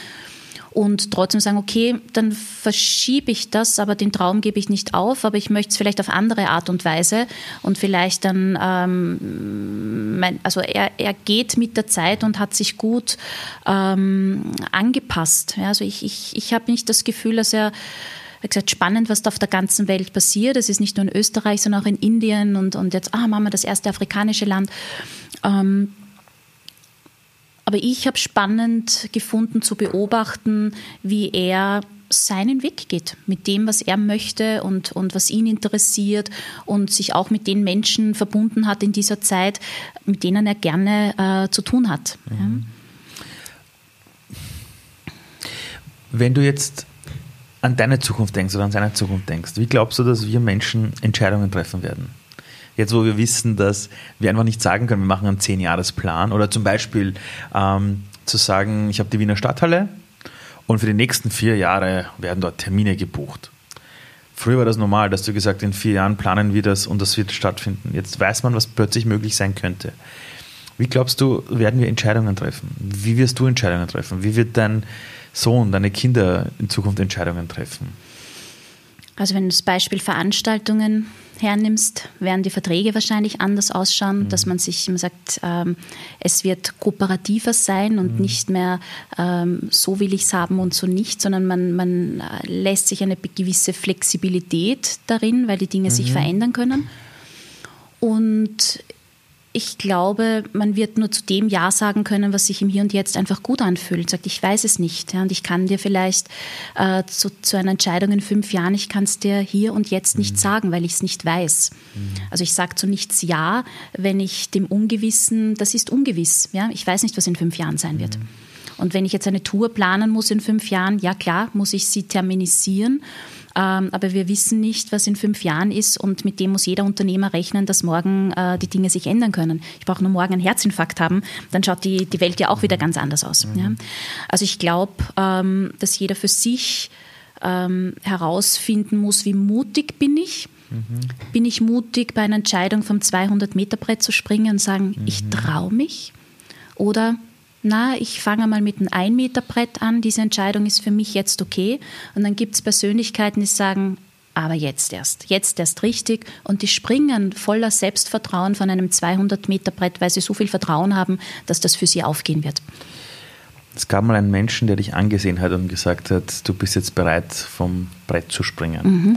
Und trotzdem sagen, okay, dann verschiebe ich das, aber den Traum gebe ich nicht auf, aber ich möchte es vielleicht auf andere Art und Weise und vielleicht dann, ähm, mein, also er, er geht mit der Zeit und hat sich gut ähm, angepasst. Ja, also ich, ich, ich habe nicht das Gefühl, dass er wie gesagt, spannend, was da auf der ganzen Welt passiert. Es ist nicht nur in Österreich, sondern auch in Indien und, und jetzt, ah, wir das erste afrikanische Land. Ähm, aber ich habe spannend gefunden zu beobachten, wie er seinen Weg geht, mit dem, was er möchte und, und was ihn interessiert und sich auch mit den Menschen verbunden hat in dieser Zeit, mit denen er gerne äh, zu tun hat. Mhm. Ja. Wenn du jetzt an deine Zukunft denkst oder an seine Zukunft denkst, wie glaubst du, dass wir Menschen Entscheidungen treffen werden? Jetzt, wo wir wissen, dass wir einfach nicht sagen können, wir machen einen Zehn-Jahres-Plan oder zum Beispiel ähm, zu sagen, ich habe die Wiener Stadthalle, und für die nächsten vier Jahre werden dort Termine gebucht. Früher war das normal, dass du gesagt in vier Jahren planen wir das und das wird stattfinden. Jetzt weiß man, was plötzlich möglich sein könnte. Wie glaubst du, werden wir Entscheidungen treffen? Wie wirst du Entscheidungen treffen? Wie wird dein Sohn, deine Kinder in Zukunft Entscheidungen treffen? Also wenn du das Beispiel Veranstaltungen hernimmst, werden die Verträge wahrscheinlich anders ausschauen, mhm. dass man sich immer sagt, ähm, es wird kooperativer sein und mhm. nicht mehr ähm, so will ich es haben und so nicht, sondern man, man äh, lässt sich eine gewisse Flexibilität darin, weil die Dinge mhm. sich verändern können. Und ich glaube, man wird nur zu dem Ja sagen können, was sich im Hier und Jetzt einfach gut anfühlt. Sagt, ich weiß es nicht. Ja, und ich kann dir vielleicht äh, zu, zu, einer Entscheidung in fünf Jahren, ich kann es dir hier und jetzt nicht mhm. sagen, weil ich es nicht weiß. Mhm. Also ich sage zu nichts Ja, wenn ich dem Ungewissen, das ist ungewiss. Ja? Ich weiß nicht, was in fünf Jahren sein wird. Mhm. Und wenn ich jetzt eine Tour planen muss in fünf Jahren, ja klar, muss ich sie terminisieren. Ähm, aber wir wissen nicht, was in fünf Jahren ist und mit dem muss jeder Unternehmer rechnen, dass morgen äh, die Dinge sich ändern können. Ich brauche nur morgen einen Herzinfarkt haben, dann schaut die, die Welt ja auch wieder ganz anders aus. Mhm. Ja? Also ich glaube, ähm, dass jeder für sich ähm, herausfinden muss, wie mutig bin ich. Mhm. Bin ich mutig, bei einer Entscheidung vom 200-Meter-Brett zu springen und sagen, mhm. ich traue mich? Oder na, ich fange mal mit einem Ein-Meter-Brett an, diese Entscheidung ist für mich jetzt okay. Und dann gibt es Persönlichkeiten, die sagen, aber jetzt erst, jetzt erst richtig. Und die springen voller Selbstvertrauen von einem 200-Meter-Brett, weil sie so viel Vertrauen haben, dass das für sie aufgehen wird. Es gab mal einen Menschen, der dich angesehen hat und gesagt hat, du bist jetzt bereit, vom Brett zu springen. Mhm.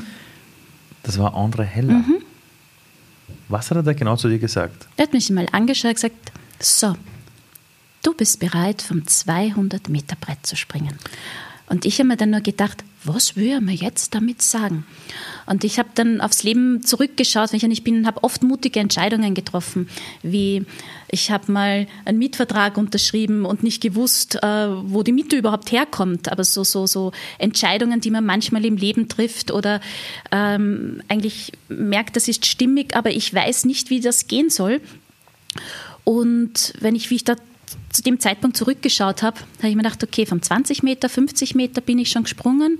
Das war André Heller. Mhm. Was hat er da genau zu dir gesagt? Er hat mich mal angeschaut und gesagt, so, du bist bereit, vom 200-Meter-Brett zu springen. Und ich habe mir dann nur gedacht, was will er mir jetzt damit sagen? Und ich habe dann aufs Leben zurückgeschaut, wenn ich bin, habe oft mutige Entscheidungen getroffen, wie ich habe mal einen Mietvertrag unterschrieben und nicht gewusst, äh, wo die Miete überhaupt herkommt. Aber so so so Entscheidungen, die man manchmal im Leben trifft oder ähm, eigentlich merkt, das ist stimmig, aber ich weiß nicht, wie das gehen soll. Und wenn ich, wie ich da zu dem Zeitpunkt zurückgeschaut habe, habe ich mir gedacht, okay, von 20 Meter, 50 Meter bin ich schon gesprungen.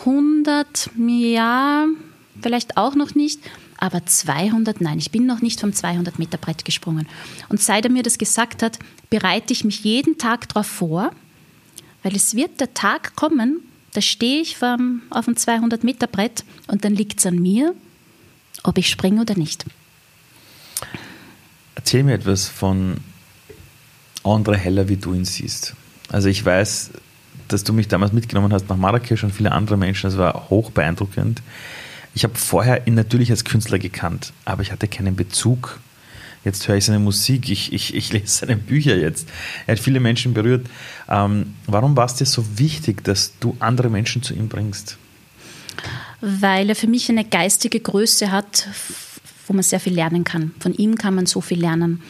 100, ja, vielleicht auch noch nicht. Aber 200, nein, ich bin noch nicht vom 200 Meter Brett gesprungen. Und seit er mir das gesagt hat, bereite ich mich jeden Tag darauf vor, weil es wird der Tag kommen, da stehe ich vom, auf dem 200 Meter Brett und dann liegt es an mir, ob ich springe oder nicht. Erzähl mir etwas von andere heller, wie du ihn siehst. Also ich weiß, dass du mich damals mitgenommen hast nach Marrakesch und viele andere Menschen. Das war hoch beeindruckend. Ich habe vorher ihn natürlich als Künstler gekannt, aber ich hatte keinen Bezug. Jetzt höre ich seine Musik, ich, ich, ich lese seine Bücher jetzt. Er hat viele Menschen berührt. Ähm, warum war es dir so wichtig, dass du andere Menschen zu ihm bringst? Weil er für mich eine geistige Größe hat, wo man sehr viel lernen kann. Von ihm kann man so viel lernen.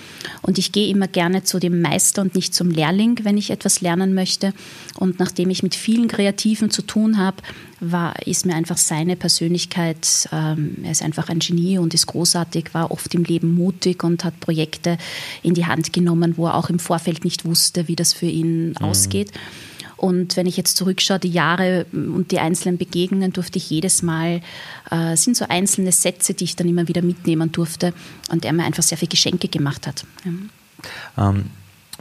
Und ich gehe immer gerne zu dem Meister und nicht zum Lehrling, wenn ich etwas lernen möchte. Und nachdem ich mit vielen Kreativen zu tun habe, war, ist mir einfach seine Persönlichkeit, ähm, er ist einfach ein Genie und ist großartig, war oft im Leben mutig und hat Projekte in die Hand genommen, wo er auch im Vorfeld nicht wusste, wie das für ihn mhm. ausgeht. Und wenn ich jetzt zurückschaue, die Jahre und die einzelnen Begegnungen durfte ich jedes Mal, äh, sind so einzelne Sätze, die ich dann immer wieder mitnehmen durfte und er mir einfach sehr viele Geschenke gemacht hat. Ja. Ähm,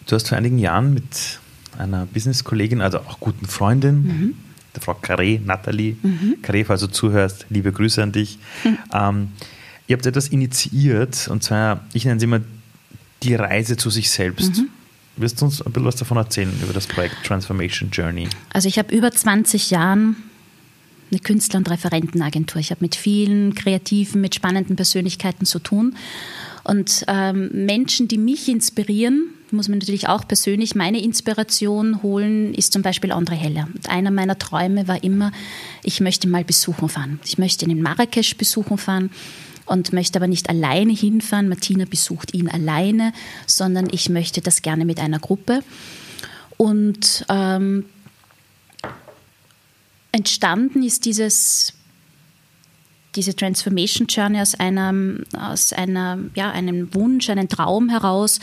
du hast vor einigen Jahren mit einer Business-Kollegin, also auch guten Freundin, mhm. der Frau Carré, Nathalie, mhm. Carré, falls du zuhörst, liebe Grüße an dich. Mhm. Ähm, ihr habt etwas initiiert und zwar, ich nenne es immer die Reise zu sich selbst. Mhm. Wirst du uns ein bisschen was davon erzählen, über das Projekt Transformation Journey? Also ich habe über 20 Jahren eine Künstler- und Referentenagentur. Ich habe mit vielen Kreativen, mit spannenden Persönlichkeiten zu tun. Und ähm, Menschen, die mich inspirieren, muss man natürlich auch persönlich meine Inspiration holen, ist zum Beispiel André Heller. Und einer meiner Träume war immer, ich möchte mal besuchen fahren. Ich möchte ihn in Marrakesch besuchen fahren und möchte aber nicht alleine hinfahren. Martina besucht ihn alleine, sondern ich möchte das gerne mit einer Gruppe. Und ähm, entstanden ist dieses diese Transformation Journey aus einem, aus einer, ja, einem Wunsch, einem Traum heraus,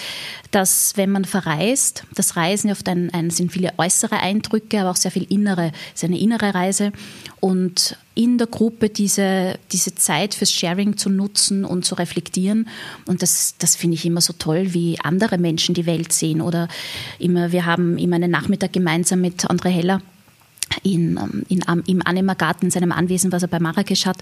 dass wenn man verreist, das Reisen oft ein, ein, sind viele äußere Eindrücke, aber auch sehr viel innere, ist eine innere Reise und in der Gruppe diese, diese Zeit fürs Sharing zu nutzen und zu reflektieren. Und das, das finde ich immer so toll, wie andere Menschen die Welt sehen. Oder immer, wir haben immer einen Nachmittag gemeinsam mit André Heller in, ähm, in, im Anima-Garten in seinem Anwesen, was er bei Marrakesch hat.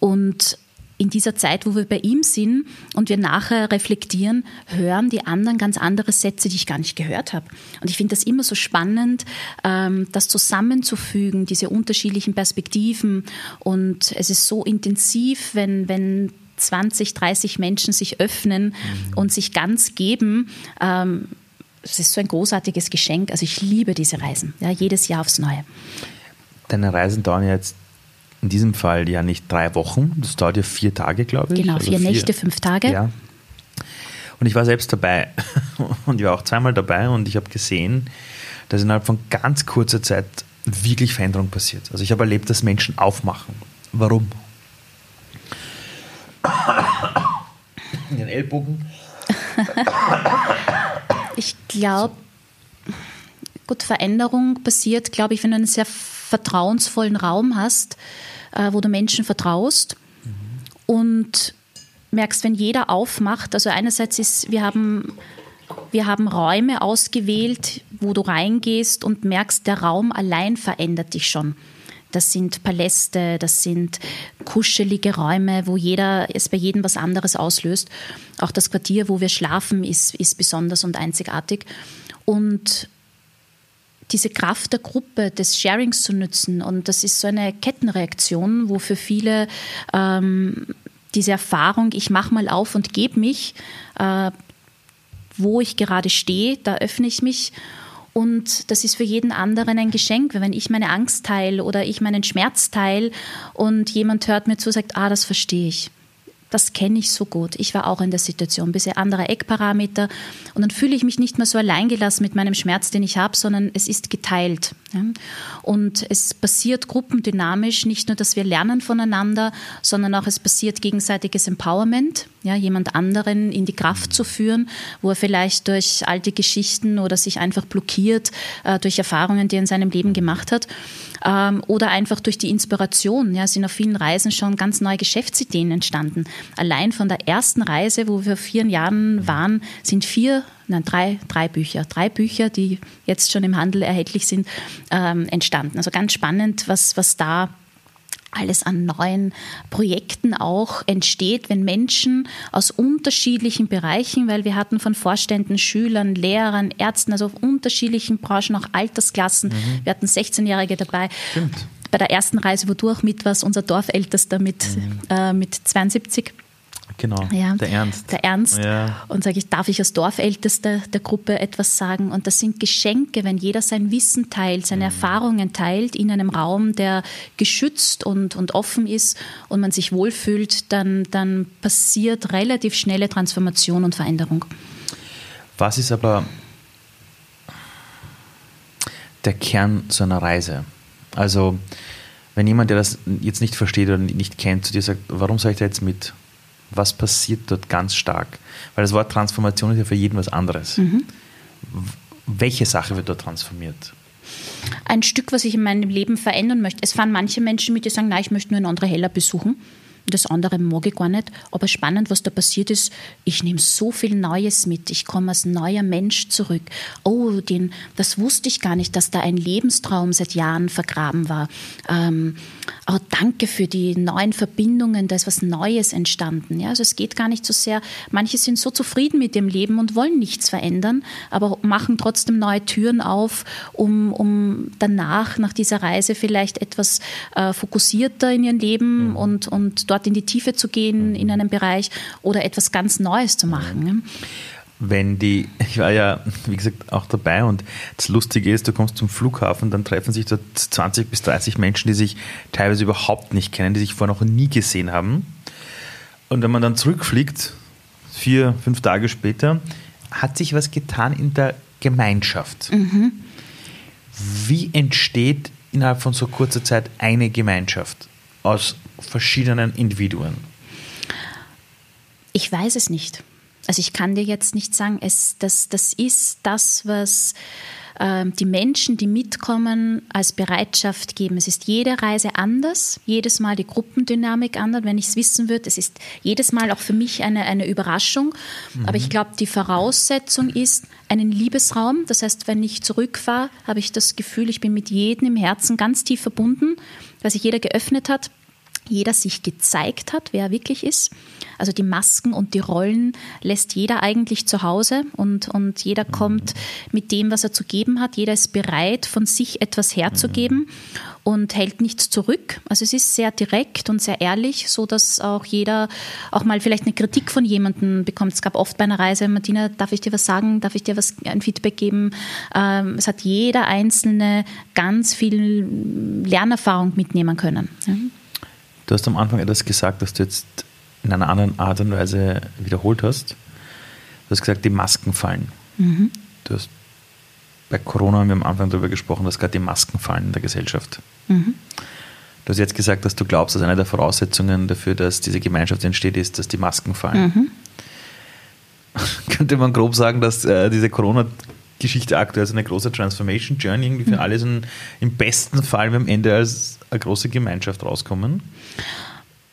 Und in dieser Zeit, wo wir bei ihm sind und wir nachher reflektieren, hören die anderen ganz andere Sätze, die ich gar nicht gehört habe. Und ich finde das immer so spannend, ähm, das zusammenzufügen, diese unterschiedlichen Perspektiven. Und es ist so intensiv, wenn, wenn 20, 30 Menschen sich öffnen mhm. und sich ganz geben. Es ist so ein großartiges Geschenk. Also ich liebe diese Reisen, ja, jedes Jahr aufs Neue. Deine Reisen dauern jetzt in diesem Fall ja nicht drei Wochen, das dauert ja vier Tage, glaube ich. Genau, vier, also vier Nächte, fünf Tage. Ja. Und ich war selbst dabei und ich war auch zweimal dabei und ich habe gesehen, dass innerhalb von ganz kurzer Zeit wirklich Veränderung passiert. Also ich habe erlebt, dass Menschen aufmachen. Warum? In den Ellbogen. Ich glaube, gut, Veränderung passiert, glaube ich, wenn du einen sehr vertrauensvollen Raum hast, äh, wo du Menschen vertraust mhm. und merkst, wenn jeder aufmacht, also einerseits ist, wir haben, wir haben Räume ausgewählt, wo du reingehst und merkst, der Raum allein verändert dich schon. Das sind Paläste, das sind kuschelige Räume, wo jeder es bei jedem was anderes auslöst. Auch das Quartier, wo wir schlafen, ist, ist besonders und einzigartig. Und diese Kraft der Gruppe, des Sharings zu nutzen. Und das ist so eine Kettenreaktion, wo für viele ähm, diese Erfahrung, ich mache mal auf und gebe mich, äh, wo ich gerade stehe, da öffne ich mich und das ist für jeden anderen ein Geschenk, wenn ich meine Angst teile oder ich meinen Schmerz teile und jemand hört mir zu, sagt, ah, das verstehe ich das kenne ich so gut. Ich war auch in der Situation, bisschen andere Eckparameter. Und dann fühle ich mich nicht mehr so alleingelassen mit meinem Schmerz, den ich habe, sondern es ist geteilt. Und es passiert gruppendynamisch, nicht nur, dass wir lernen voneinander, sondern auch es passiert gegenseitiges Empowerment, ja, jemand anderen in die Kraft zu führen, wo er vielleicht durch alte Geschichten oder sich einfach blockiert äh, durch Erfahrungen, die er in seinem Leben gemacht hat ähm, oder einfach durch die Inspiration. Ja, sind auf vielen Reisen schon ganz neue Geschäftsideen entstanden. Allein von der ersten Reise, wo wir vor vier Jahren waren, sind vier nein, drei, drei Bücher, drei Bücher, die jetzt schon im Handel erhältlich sind, ähm, entstanden. Also ganz spannend, was, was da alles an neuen Projekten auch entsteht, wenn Menschen aus unterschiedlichen Bereichen, weil wir hatten von Vorständen, Schülern, Lehrern, Ärzten, also auf unterschiedlichen Branchen, auch Altersklassen. Mhm. Wir hatten 16-Jährige dabei. Stimmt. Bei der ersten Reise, wo du auch mit warst, unser Dorfältester mit, mhm. äh, mit 72 Genau, ja, der Ernst. Der Ernst. Ja. Und sage ich, darf ich als Dorfältester der Gruppe etwas sagen? Und das sind Geschenke, wenn jeder sein Wissen teilt, seine mhm. Erfahrungen teilt in einem Raum, der geschützt und, und offen ist und man sich wohlfühlt, dann, dann passiert relativ schnelle Transformation und Veränderung. Was ist aber der Kern so einer Reise? Also, wenn jemand, der das jetzt nicht versteht oder nicht kennt, zu dir sagt, warum soll ich da jetzt mit? Was passiert dort ganz stark? Weil das Wort Transformation ist ja für jeden was anderes. Mhm. Welche Sache wird dort transformiert? Ein Stück, was ich in meinem Leben verändern möchte. Es fahren manche Menschen mit, die sagen, nein, ich möchte nur einen anderen Heller besuchen. Das andere mag ich gar nicht. Aber spannend, was da passiert ist, ich nehme so viel Neues mit. Ich komme als neuer Mensch zurück. Oh, den, das wusste ich gar nicht, dass da ein Lebenstraum seit Jahren vergraben war. Ähm, oh, danke für die neuen Verbindungen, da ist was Neues entstanden. Ja, also es geht gar nicht so sehr, manche sind so zufrieden mit dem Leben und wollen nichts verändern, aber machen trotzdem neue Türen auf, um, um danach, nach dieser Reise vielleicht etwas äh, fokussierter in ihrem Leben mhm. und, und dort in die Tiefe zu gehen mhm. in einem Bereich oder etwas ganz Neues zu machen. Wenn die, ich war ja, wie gesagt, auch dabei und das Lustige ist, du kommst zum Flughafen, dann treffen sich dort 20 bis 30 Menschen, die sich teilweise überhaupt nicht kennen, die sich vorher noch nie gesehen haben. Und wenn man dann zurückfliegt, vier, fünf Tage später, hat sich was getan in der Gemeinschaft. Mhm. Wie entsteht innerhalb von so kurzer Zeit eine Gemeinschaft aus verschiedenen Individuen? Ich weiß es nicht. Also ich kann dir jetzt nicht sagen, es, das, das ist das, was ähm, die Menschen, die mitkommen, als Bereitschaft geben. Es ist jede Reise anders, jedes Mal die Gruppendynamik anders. Wenn ich es wissen würde, es ist jedes Mal auch für mich eine, eine Überraschung. Mhm. Aber ich glaube, die Voraussetzung ist einen Liebesraum. Das heißt, wenn ich zurückfahre, habe ich das Gefühl, ich bin mit jedem im Herzen ganz tief verbunden, weil sich jeder geöffnet hat jeder sich gezeigt hat, wer er wirklich ist. Also die Masken und die Rollen lässt jeder eigentlich zu Hause und, und jeder kommt mit dem, was er zu geben hat. Jeder ist bereit, von sich etwas herzugeben und hält nichts zurück. Also es ist sehr direkt und sehr ehrlich, so dass auch jeder auch mal vielleicht eine Kritik von jemandem bekommt. Es gab oft bei einer Reise, Martina, darf ich dir was sagen? Darf ich dir was, ein Feedback geben? Ähm, es hat jeder Einzelne ganz viel Lernerfahrung mitnehmen können. Ja. Du hast am Anfang etwas gesagt, das du jetzt in einer anderen Art und Weise wiederholt hast. Du hast gesagt, die Masken fallen. Mhm. Du hast bei Corona haben wir am Anfang darüber gesprochen, dass gerade die Masken fallen in der Gesellschaft. Mhm. Du hast jetzt gesagt, dass du glaubst, dass eine der Voraussetzungen dafür, dass diese Gemeinschaft entsteht, ist, dass die Masken fallen. Mhm. Könnte man grob sagen, dass äh, diese Corona-Geschichte aktuell so eine große Transformation Journey irgendwie für mhm. alle so im besten Fall am Ende als eine große Gemeinschaft rauskommen?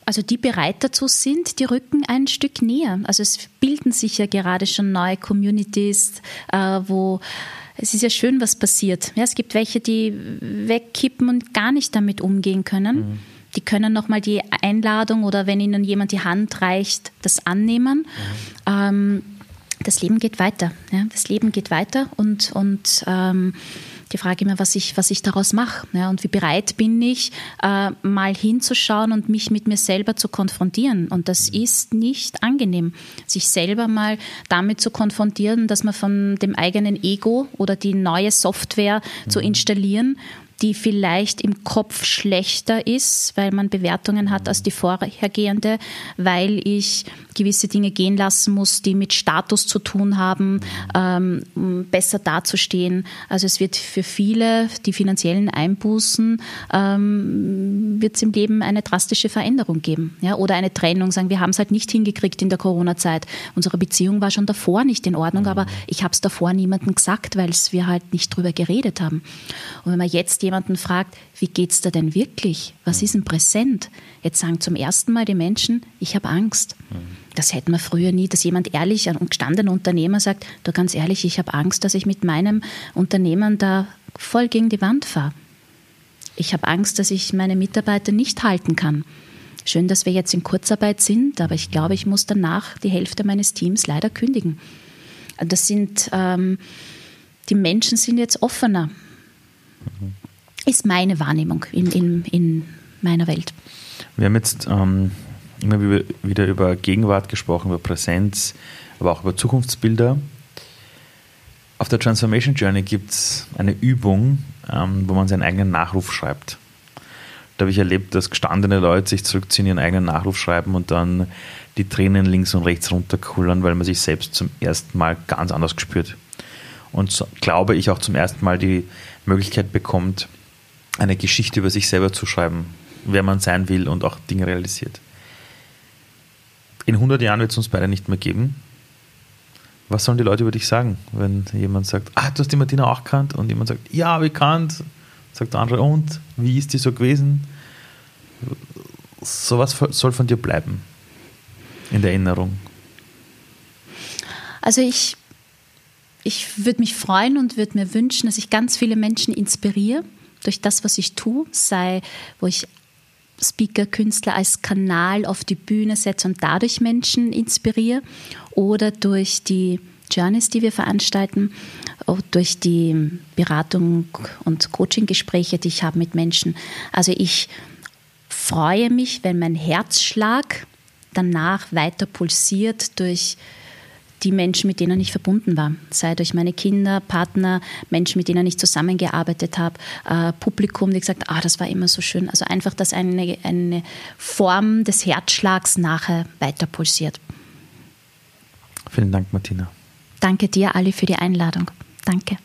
Also die bereit dazu sind, die rücken ein Stück näher. Also es bilden sich ja gerade schon neue Communities, äh, wo es ist ja schön, was passiert. Ja, es gibt welche, die wegkippen und gar nicht damit umgehen können. Mhm. Die können nochmal die Einladung oder wenn ihnen jemand die Hand reicht, das annehmen. Mhm. Ähm, das Leben geht weiter. Ja? Das Leben geht weiter und, und ähm, die Frage immer, was ich, was ich daraus mache ja, und wie bereit bin ich, äh, mal hinzuschauen und mich mit mir selber zu konfrontieren. Und das ist nicht angenehm, sich selber mal damit zu konfrontieren, dass man von dem eigenen Ego oder die neue Software mhm. zu installieren die vielleicht im Kopf schlechter ist, weil man Bewertungen hat als die vorhergehende, weil ich gewisse Dinge gehen lassen muss, die mit Status zu tun haben, ähm, um besser dazustehen. Also es wird für viele die finanziellen Einbußen, ähm, wird es im Leben eine drastische Veränderung geben. Ja? Oder eine Trennung, sagen, wir haben es halt nicht hingekriegt in der Corona-Zeit. Unsere Beziehung war schon davor nicht in Ordnung, aber ich habe es davor niemandem gesagt, weil wir halt nicht drüber geredet haben. Und wenn man jetzt jemanden fragt, wie geht es da denn wirklich? Was ist denn präsent? Jetzt sagen zum ersten Mal die Menschen, ich habe Angst. Das hätten wir früher nie, dass jemand ehrlich, ein gestandener Unternehmer sagt, du ganz ehrlich, ich habe Angst, dass ich mit meinem Unternehmen da voll gegen die Wand fahre. Ich habe Angst, dass ich meine Mitarbeiter nicht halten kann. Schön, dass wir jetzt in Kurzarbeit sind, aber ich glaube, ich muss danach die Hälfte meines Teams leider kündigen. Das sind, ähm, die Menschen sind jetzt offener. Mhm ist meine Wahrnehmung in, in, in meiner Welt. Wir haben jetzt ähm, immer wieder über Gegenwart gesprochen, über Präsenz, aber auch über Zukunftsbilder. Auf der Transformation Journey gibt es eine Übung, ähm, wo man seinen eigenen Nachruf schreibt. Da habe ich erlebt, dass gestandene Leute sich zurückziehen, ihren eigenen Nachruf schreiben und dann die Tränen links und rechts runterkullern, weil man sich selbst zum ersten Mal ganz anders gespürt. Und so, glaube ich auch zum ersten Mal die Möglichkeit bekommt, eine Geschichte über sich selber zu schreiben, wer man sein will und auch Dinge realisiert. In 100 Jahren wird es uns beide nicht mehr geben. Was sollen die Leute über dich sagen, wenn jemand sagt, ah, du hast die Martina auch gekannt und jemand sagt, ja, bekannt, sagt der andere, und wie ist die so gewesen? Sowas soll von dir bleiben in der Erinnerung. Also ich, ich würde mich freuen und würde mir wünschen, dass ich ganz viele Menschen inspiriere durch das, was ich tue, sei, wo ich Speaker, Künstler als Kanal auf die Bühne setze und dadurch Menschen inspiriere oder durch die Journeys, die wir veranstalten, durch die Beratung und Coaching-Gespräche, die ich habe mit Menschen. Also ich freue mich, wenn mein Herzschlag danach weiter pulsiert durch die Menschen, mit denen ich verbunden war. Sei durch meine Kinder, Partner, Menschen, mit denen ich zusammengearbeitet habe, äh, Publikum, die gesagt ah, das war immer so schön. Also einfach, dass eine, eine Form des Herzschlags nachher weiter pulsiert. Vielen Dank, Martina. Danke dir, Ali, für die Einladung. Danke.